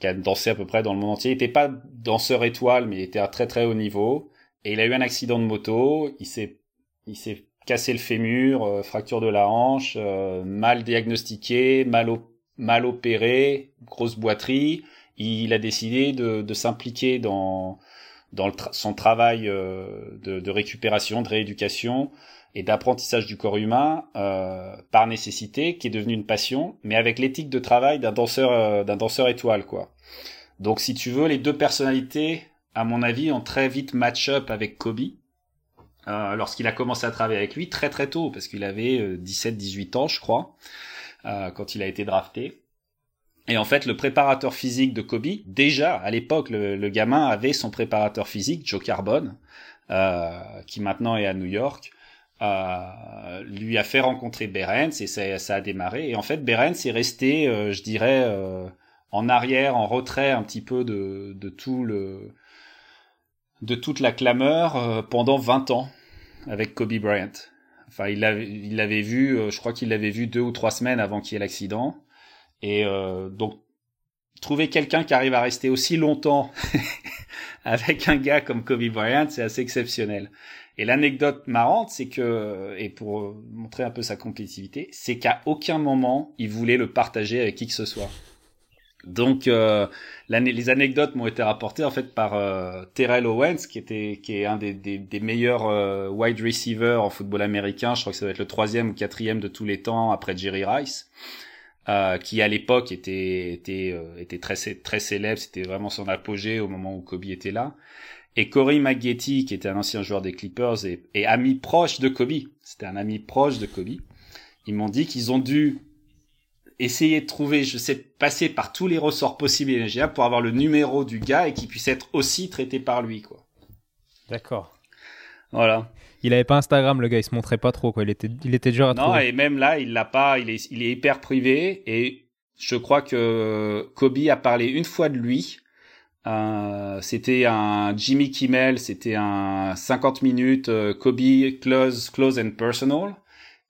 qui a dansé à peu près dans le monde entier. Il était pas danseur étoile, mais il était à très très haut niveau. Et il a eu un accident de moto. Il s'est il s'est cassé le fémur, fracture de la hanche, mal diagnostiqué, mal au mal opéré, grosse boiterie. Il a décidé de, de s'impliquer dans, dans son travail euh, de, de, récupération, de rééducation et d'apprentissage du corps humain euh, par nécessité, qui est devenu une passion, mais avec l'éthique de travail d'un danseur, euh, d'un danseur étoile, quoi. Donc, si tu veux, les deux personnalités, à mon avis, ont très vite match-up avec Kobe. Euh, lorsqu'il a commencé à travailler avec lui très très tôt parce qu'il avait 17-18 ans je crois euh, quand il a été drafté. Et en fait, le préparateur physique de Kobe, déjà à l'époque, le, gamin avait son préparateur physique, Joe Carbone, euh, qui maintenant est à New York, euh, lui a fait rencontrer Berens et ça, a démarré. Et en fait, Berens est resté, je dirais, en arrière, en retrait un petit peu de, tout le, de toute la clameur pendant 20 ans avec Kobe Bryant. Enfin, il l'avait, il l'avait vu, je crois qu'il l'avait vu deux ou trois semaines avant qu'il y ait l'accident. Et euh, donc, trouver quelqu'un qui arrive à rester aussi longtemps avec un gars comme Kobe Bryant, c'est assez exceptionnel. Et l'anecdote marrante, c'est que, et pour montrer un peu sa compétitivité, c'est qu'à aucun moment il voulait le partager avec qui que ce soit. Donc, euh, les anecdotes m'ont été rapportées en fait par euh, Terrell Owens, qui était, qui est un des, des, des meilleurs euh, wide receivers en football américain. Je crois que ça va être le troisième ou quatrième de tous les temps après Jerry Rice. Euh, qui à l'époque était était euh, était très très célèbre, c'était vraiment son apogée au moment où Kobe était là. Et Corey Maggetti, qui était un ancien joueur des Clippers et, et ami proche de Kobe, c'était un ami proche de Kobe. Ils m'ont dit qu'ils ont dû essayer de trouver, je sais, passer par tous les ressorts possibles et imaginables pour avoir le numéro du gars et qu'il puisse être aussi traité par lui, quoi. D'accord. Voilà. Il avait pas Instagram, le gars, il se montrait pas trop, quoi. Il était, il était dur à non, et même là, il l'a pas, il est, il est hyper privé, et je crois que Kobe a parlé une fois de lui. Euh, c'était un Jimmy Kimmel, c'était un 50 minutes euh, Kobe close, close and personal.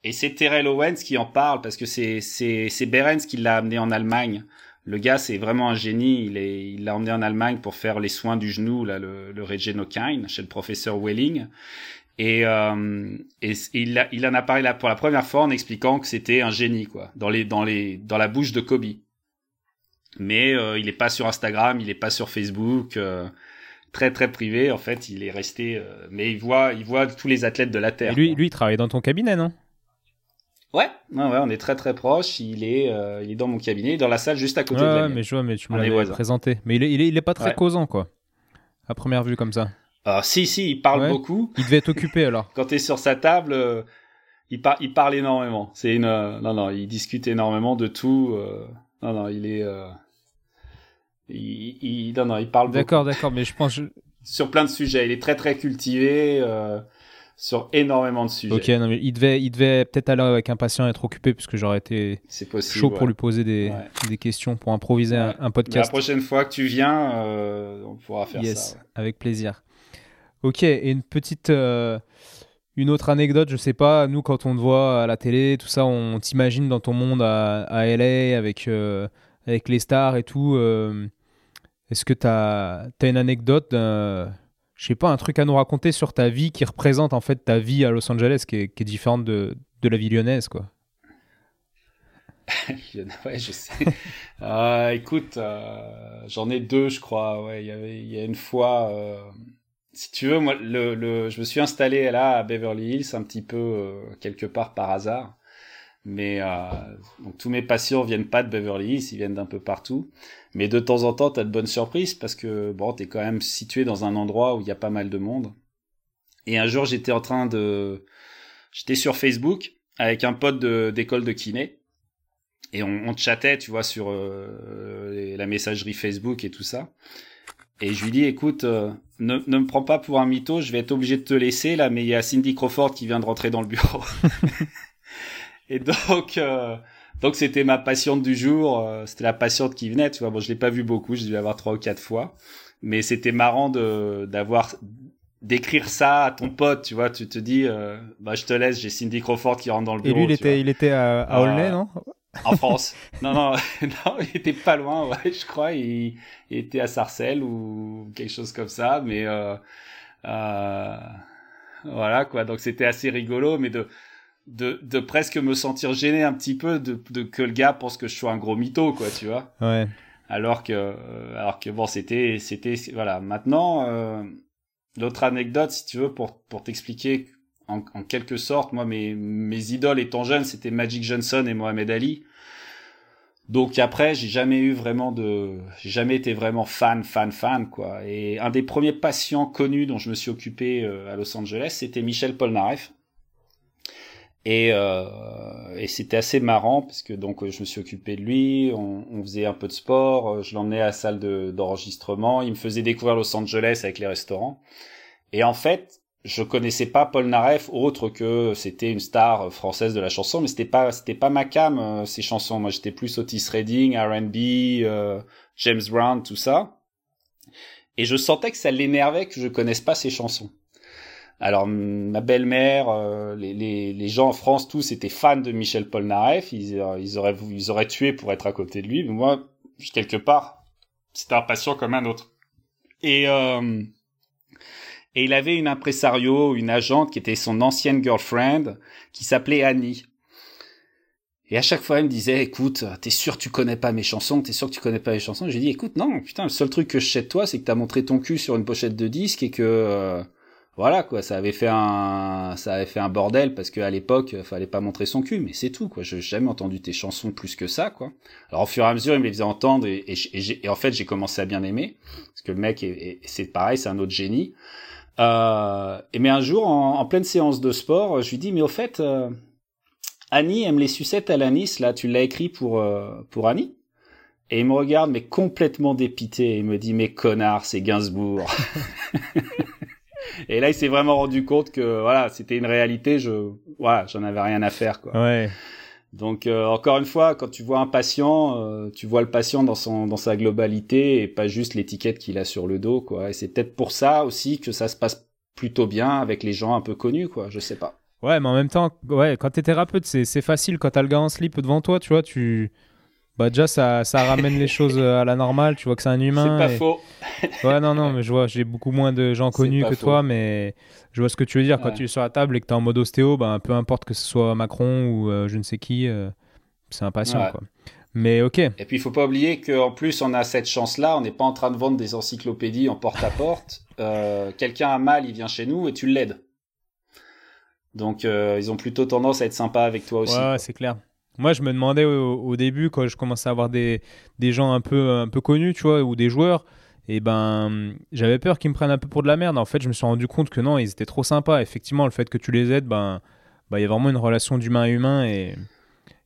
Et c'est Terrell Owens qui en parle parce que c'est c'est c'est Berens qui l'a amené en Allemagne. Le gars, c'est vraiment un génie. Il est, il l'a emmené en Allemagne pour faire les soins du genou, là, le, le Regenokyne, chez le professeur Welling. Et, euh, et, il, a, il en a parlé là pour la première fois en expliquant que c'était un génie quoi, dans les dans les dans la bouche de Kobe. Mais euh, il est pas sur Instagram, il est pas sur Facebook, euh, très très privé en fait. Il est resté, euh, mais il voit il voit tous les athlètes de la terre. Et lui lui il travaille dans ton cabinet non? Ouais, ouais, ouais, on est très très proche. Il est, euh, il est dans mon cabinet, dans la salle juste à côté ouais, de la mais je vois, mais tu me l'avais présenté. Mais il est, il est, il est pas très causant, quoi. À première vue, comme ça. Ah, si, si, il parle beaucoup. Il devait être occupé alors. Quand tu es sur sa table, euh, il, par il parle énormément. C'est une, euh, non, non, il discute énormément de tout. Euh, non, non, il est, il, il, non, non, il parle. D'accord, d'accord, mais je pense. Je... Sur plein de sujets, il est très très cultivé sur énormément de sujets. Ok, non, mais il devait, il devait peut-être aller avec un patient être occupé puisque j'aurais été possible, chaud pour lui poser des, des, questions, pour improviser un, podcast. la prochaine fois que tu viens, on pourra faire yes, avec plaisir. Ok, et une petite. Euh, une autre anecdote, je sais pas, nous quand on te voit à la télé, tout ça, on t'imagine dans ton monde à, à LA avec, euh, avec les stars et tout. Euh, est-ce que tu as, une anecdote, je sais pas, un truc à nous raconter sur ta vie qui représente en fait ta vie à Los Angeles qui est, qui est différente de, de la vie lyonnaise quoi ouais, je sais. euh, écoute, j'en ai deux, je crois. Ouais, il y y a une fois, si tu veux, moi, le, le, je me suis installé là à Beverly Hills un petit peu euh, quelque part par hasard. Mais euh, donc, tous mes patients viennent pas de Beverly Hills, ils viennent d'un peu partout. Mais de temps en temps, tu as de bonnes surprises parce que bon, t'es quand même situé dans un endroit où il y a pas mal de monde. Et un jour, j'étais en train de, j'étais sur Facebook avec un pote d'école de, kiné et on, on chattait, tu vois, sur euh, la messagerie Facebook et tout ça. Et je lui dis, écoute, euh, ne, ne me prends pas pour un mytho, je vais être obligé de te laisser là, mais il y a Cindy Crawford qui vient de rentrer dans le bureau. et donc, euh, donc c'était ma patiente du jour, euh, c'était la patiente qui venait, tu vois. Bon, je l'ai pas vu beaucoup, je dû l'avoir trois ou quatre fois, mais c'était marrant de d'avoir d'écrire ça à ton pote, tu vois. Tu te dis, bah je te laisse, j'ai Cindy Crawford qui rentre dans le bureau. Et lui, il était, il était à, à Aulnay, non? en France. non, non, non, il était pas loin, ouais, je crois. Il, était à Sarcelles ou quelque chose comme ça, mais euh, euh, voilà quoi. Donc c'était assez rigolo, mais de, de, de presque me sentir gêné un petit peu de, de que le gars pense que je sois un gros mytho, quoi, tu vois. Ouais. Alors que, alors que bon, c'était, c'était, voilà. Maintenant, euh, l'autre anecdote, si tu veux, pour pour t'expliquer en, quelque sorte, moi, mes, mes idoles étant jeunes, c'était Magic Johnson et Mohamed Ali. Donc après, j'ai jamais eu vraiment de, j'ai jamais été vraiment fan, fan, fan, quoi. Et un des premiers patients connus dont je me suis occupé euh, à Los Angeles, c'était Michel Polnareff. Et, euh, et c'était assez marrant parce que donc je me suis occupé de lui, on, faisait un peu de sport, je l'emmenais à la salle d'enregistrement, il me faisait découvrir Los Angeles avec les restaurants. Et en fait, je connaissais pas Paul Naref autre que c'était une star française de la chanson, mais c'était pas c'était pas ma cam euh, ces chansons. Moi, j'étais plus Otis Redding, R&B, euh, James Brown, tout ça. Et je sentais que ça l'énervait que je connaisse pas ces chansons. Alors ma belle-mère, euh, les, les, les, gens en France tous étaient fans de Michel Polnareff, ils, euh, ils auraient ils auraient tué pour être à côté de lui, mais moi quelque part c'était un patient comme un autre. Et euh, et il avait une impresario, une agente qui était son ancienne girlfriend, qui s'appelait Annie. Et à chaque fois, elle me disait, écoute, t'es sûr que tu connais pas mes chansons, t'es sûr que tu connais pas mes chansons? J'ai dit, écoute, non, putain, le seul truc que je sais de toi, c'est que t'as montré ton cul sur une pochette de disque et que voilà quoi, ça avait fait un ça avait fait un bordel parce qu'à l'époque fallait pas montrer son cul, mais c'est tout quoi. Je n'ai jamais entendu tes chansons plus que ça quoi. Alors au fur et à mesure il me les faisait entendre et, et, en fait j'ai commencé à bien aimer parce que le mec est, c'est pareil, c'est un autre génie. Euh, et mais un jour en, pleine séance de sport, je lui dis mais au fait euh, Annie aime les sucettes à l'anis là, tu l'as écrit pour euh, pour Annie et il me regarde mais complètement dépité et il me dit mais connard c'est Gainsbourg. Et là, il s'est vraiment rendu compte que voilà, c'était une réalité. Je, voilà, j'en avais rien à faire, quoi. Ouais. Donc euh, encore une fois, quand tu vois un patient, euh, tu vois le patient dans son dans sa globalité et pas juste l'étiquette qu'il a sur le dos, quoi. Et c'est peut-être pour ça aussi que ça se passe plutôt bien avec les gens un peu connus, quoi. Je sais pas. Ouais, mais en même temps, ouais, quand t'es thérapeute, c'est c'est facile quand t'as le gars en slip devant toi, tu vois, tu bah déjà ça, ça ramène les choses euh, à la normale, tu vois que c'est un humain. C'est pas faux. ouais non non mais je vois j'ai beaucoup moins de gens connus que toi mais je vois ce que tu veux dire quand tu es sur la table et que tu es en mode ostéo bah, peu importe que ce soit Macron ou euh, je ne sais qui euh, c'est impatient quoi. Mais ok. Et puis il faut pas oublier qu'en plus on a cette chance là, on n'est pas en train de vendre des encyclopédies en porte à porte. Quelqu'un a mal, il vient chez nous et tu l'aides. Donc ils ont plutôt tendance à être sympas avec toi aussi. ouais c'est clair. Moi, je me demandais au, début, quand je commençais à avoir des, des, gens un peu, un peu connus, tu vois, ou des joueurs, et ben, j'avais peur qu'ils me prennent un peu pour de la merde. En fait, je me suis rendu compte que non, ils étaient trop sympas. Effectivement, le fait que tu les aides, ben, ben, il y a vraiment une relation d'humain à humain et,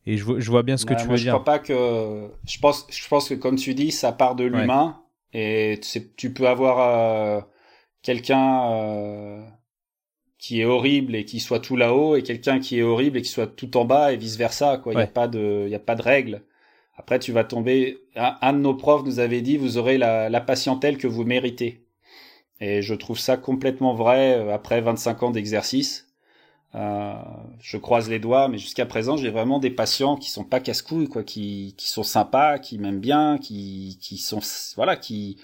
et je, je vois bien ce que tu veux je dire. Crois pas que, je pense, je pense que comme tu dis, ça part de l'humain et tu peux avoir euh, quelqu'un. Euh qui est horrible et qui soit tout là-haut et quelqu'un qui est horrible et qui soit tout en bas et vice versa quoi. Il n'y a pas de il y a pas de règle. Après tu vas tomber un, de nos profs nous avait dit vous aurez la, la patientèle que vous méritez. Et je trouve ça complètement vrai euh, après 25 ans d'exercice. Euh, je croise les doigts mais jusqu'à présent j'ai vraiment des patients qui sont pas casse-couilles quoi qui qui sont sympas qui m'aiment bien qui qui sont voilà qui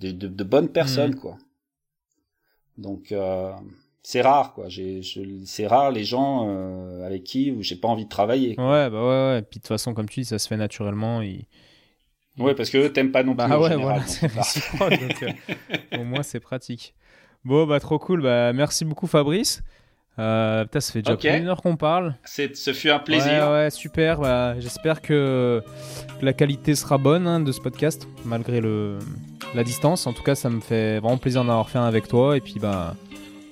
de, de, de bonnes personnes mmh. quoi. Donc euh, c'est rare quoi j'ai c'est rare les gens euh, avec qui j'ai pas envie de travailler ouais bah ouais ouais puis de toute façon comme tu dis ça se fait naturellement et... ouais parce que t'aimes pas non plus bah ouais voilà c'est donc, euh, au moins c'est pratique bon bah trop cool bah merci beaucoup Fabrice euh, ça fait déjà okay. une heure qu'on parle. Ce fut un plaisir. Ouais, ouais super. Bah, J'espère que, la qualité sera bonne hein, de ce podcast, malgré le, la distance. En tout cas, ça me fait vraiment plaisir d'en avoir fait un avec toi. Et puis, bah,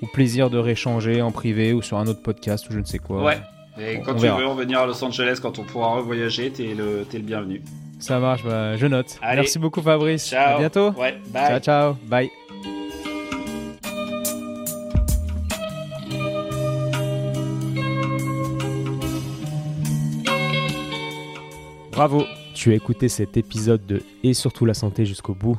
au plaisir de réchanger en privé ou sur un autre podcast ou je ne sais quoi. Ouais. Et quand tu veux revenir à Los Angeles, quand on pourra revoyager, t'es le, es le bienvenu. Ça marche, bah, je note. Merci beaucoup Fabrice. Ciao. À bientôt. Ouais, bye. Ciao, ciao. Bye. Bravo, tu as écouté cet épisode de Et surtout la santé jusqu'au bout.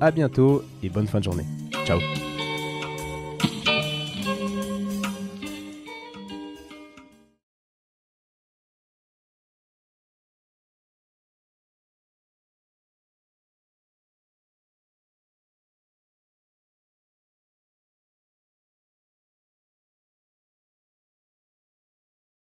à bientôt et bonne fin de journée. Ciao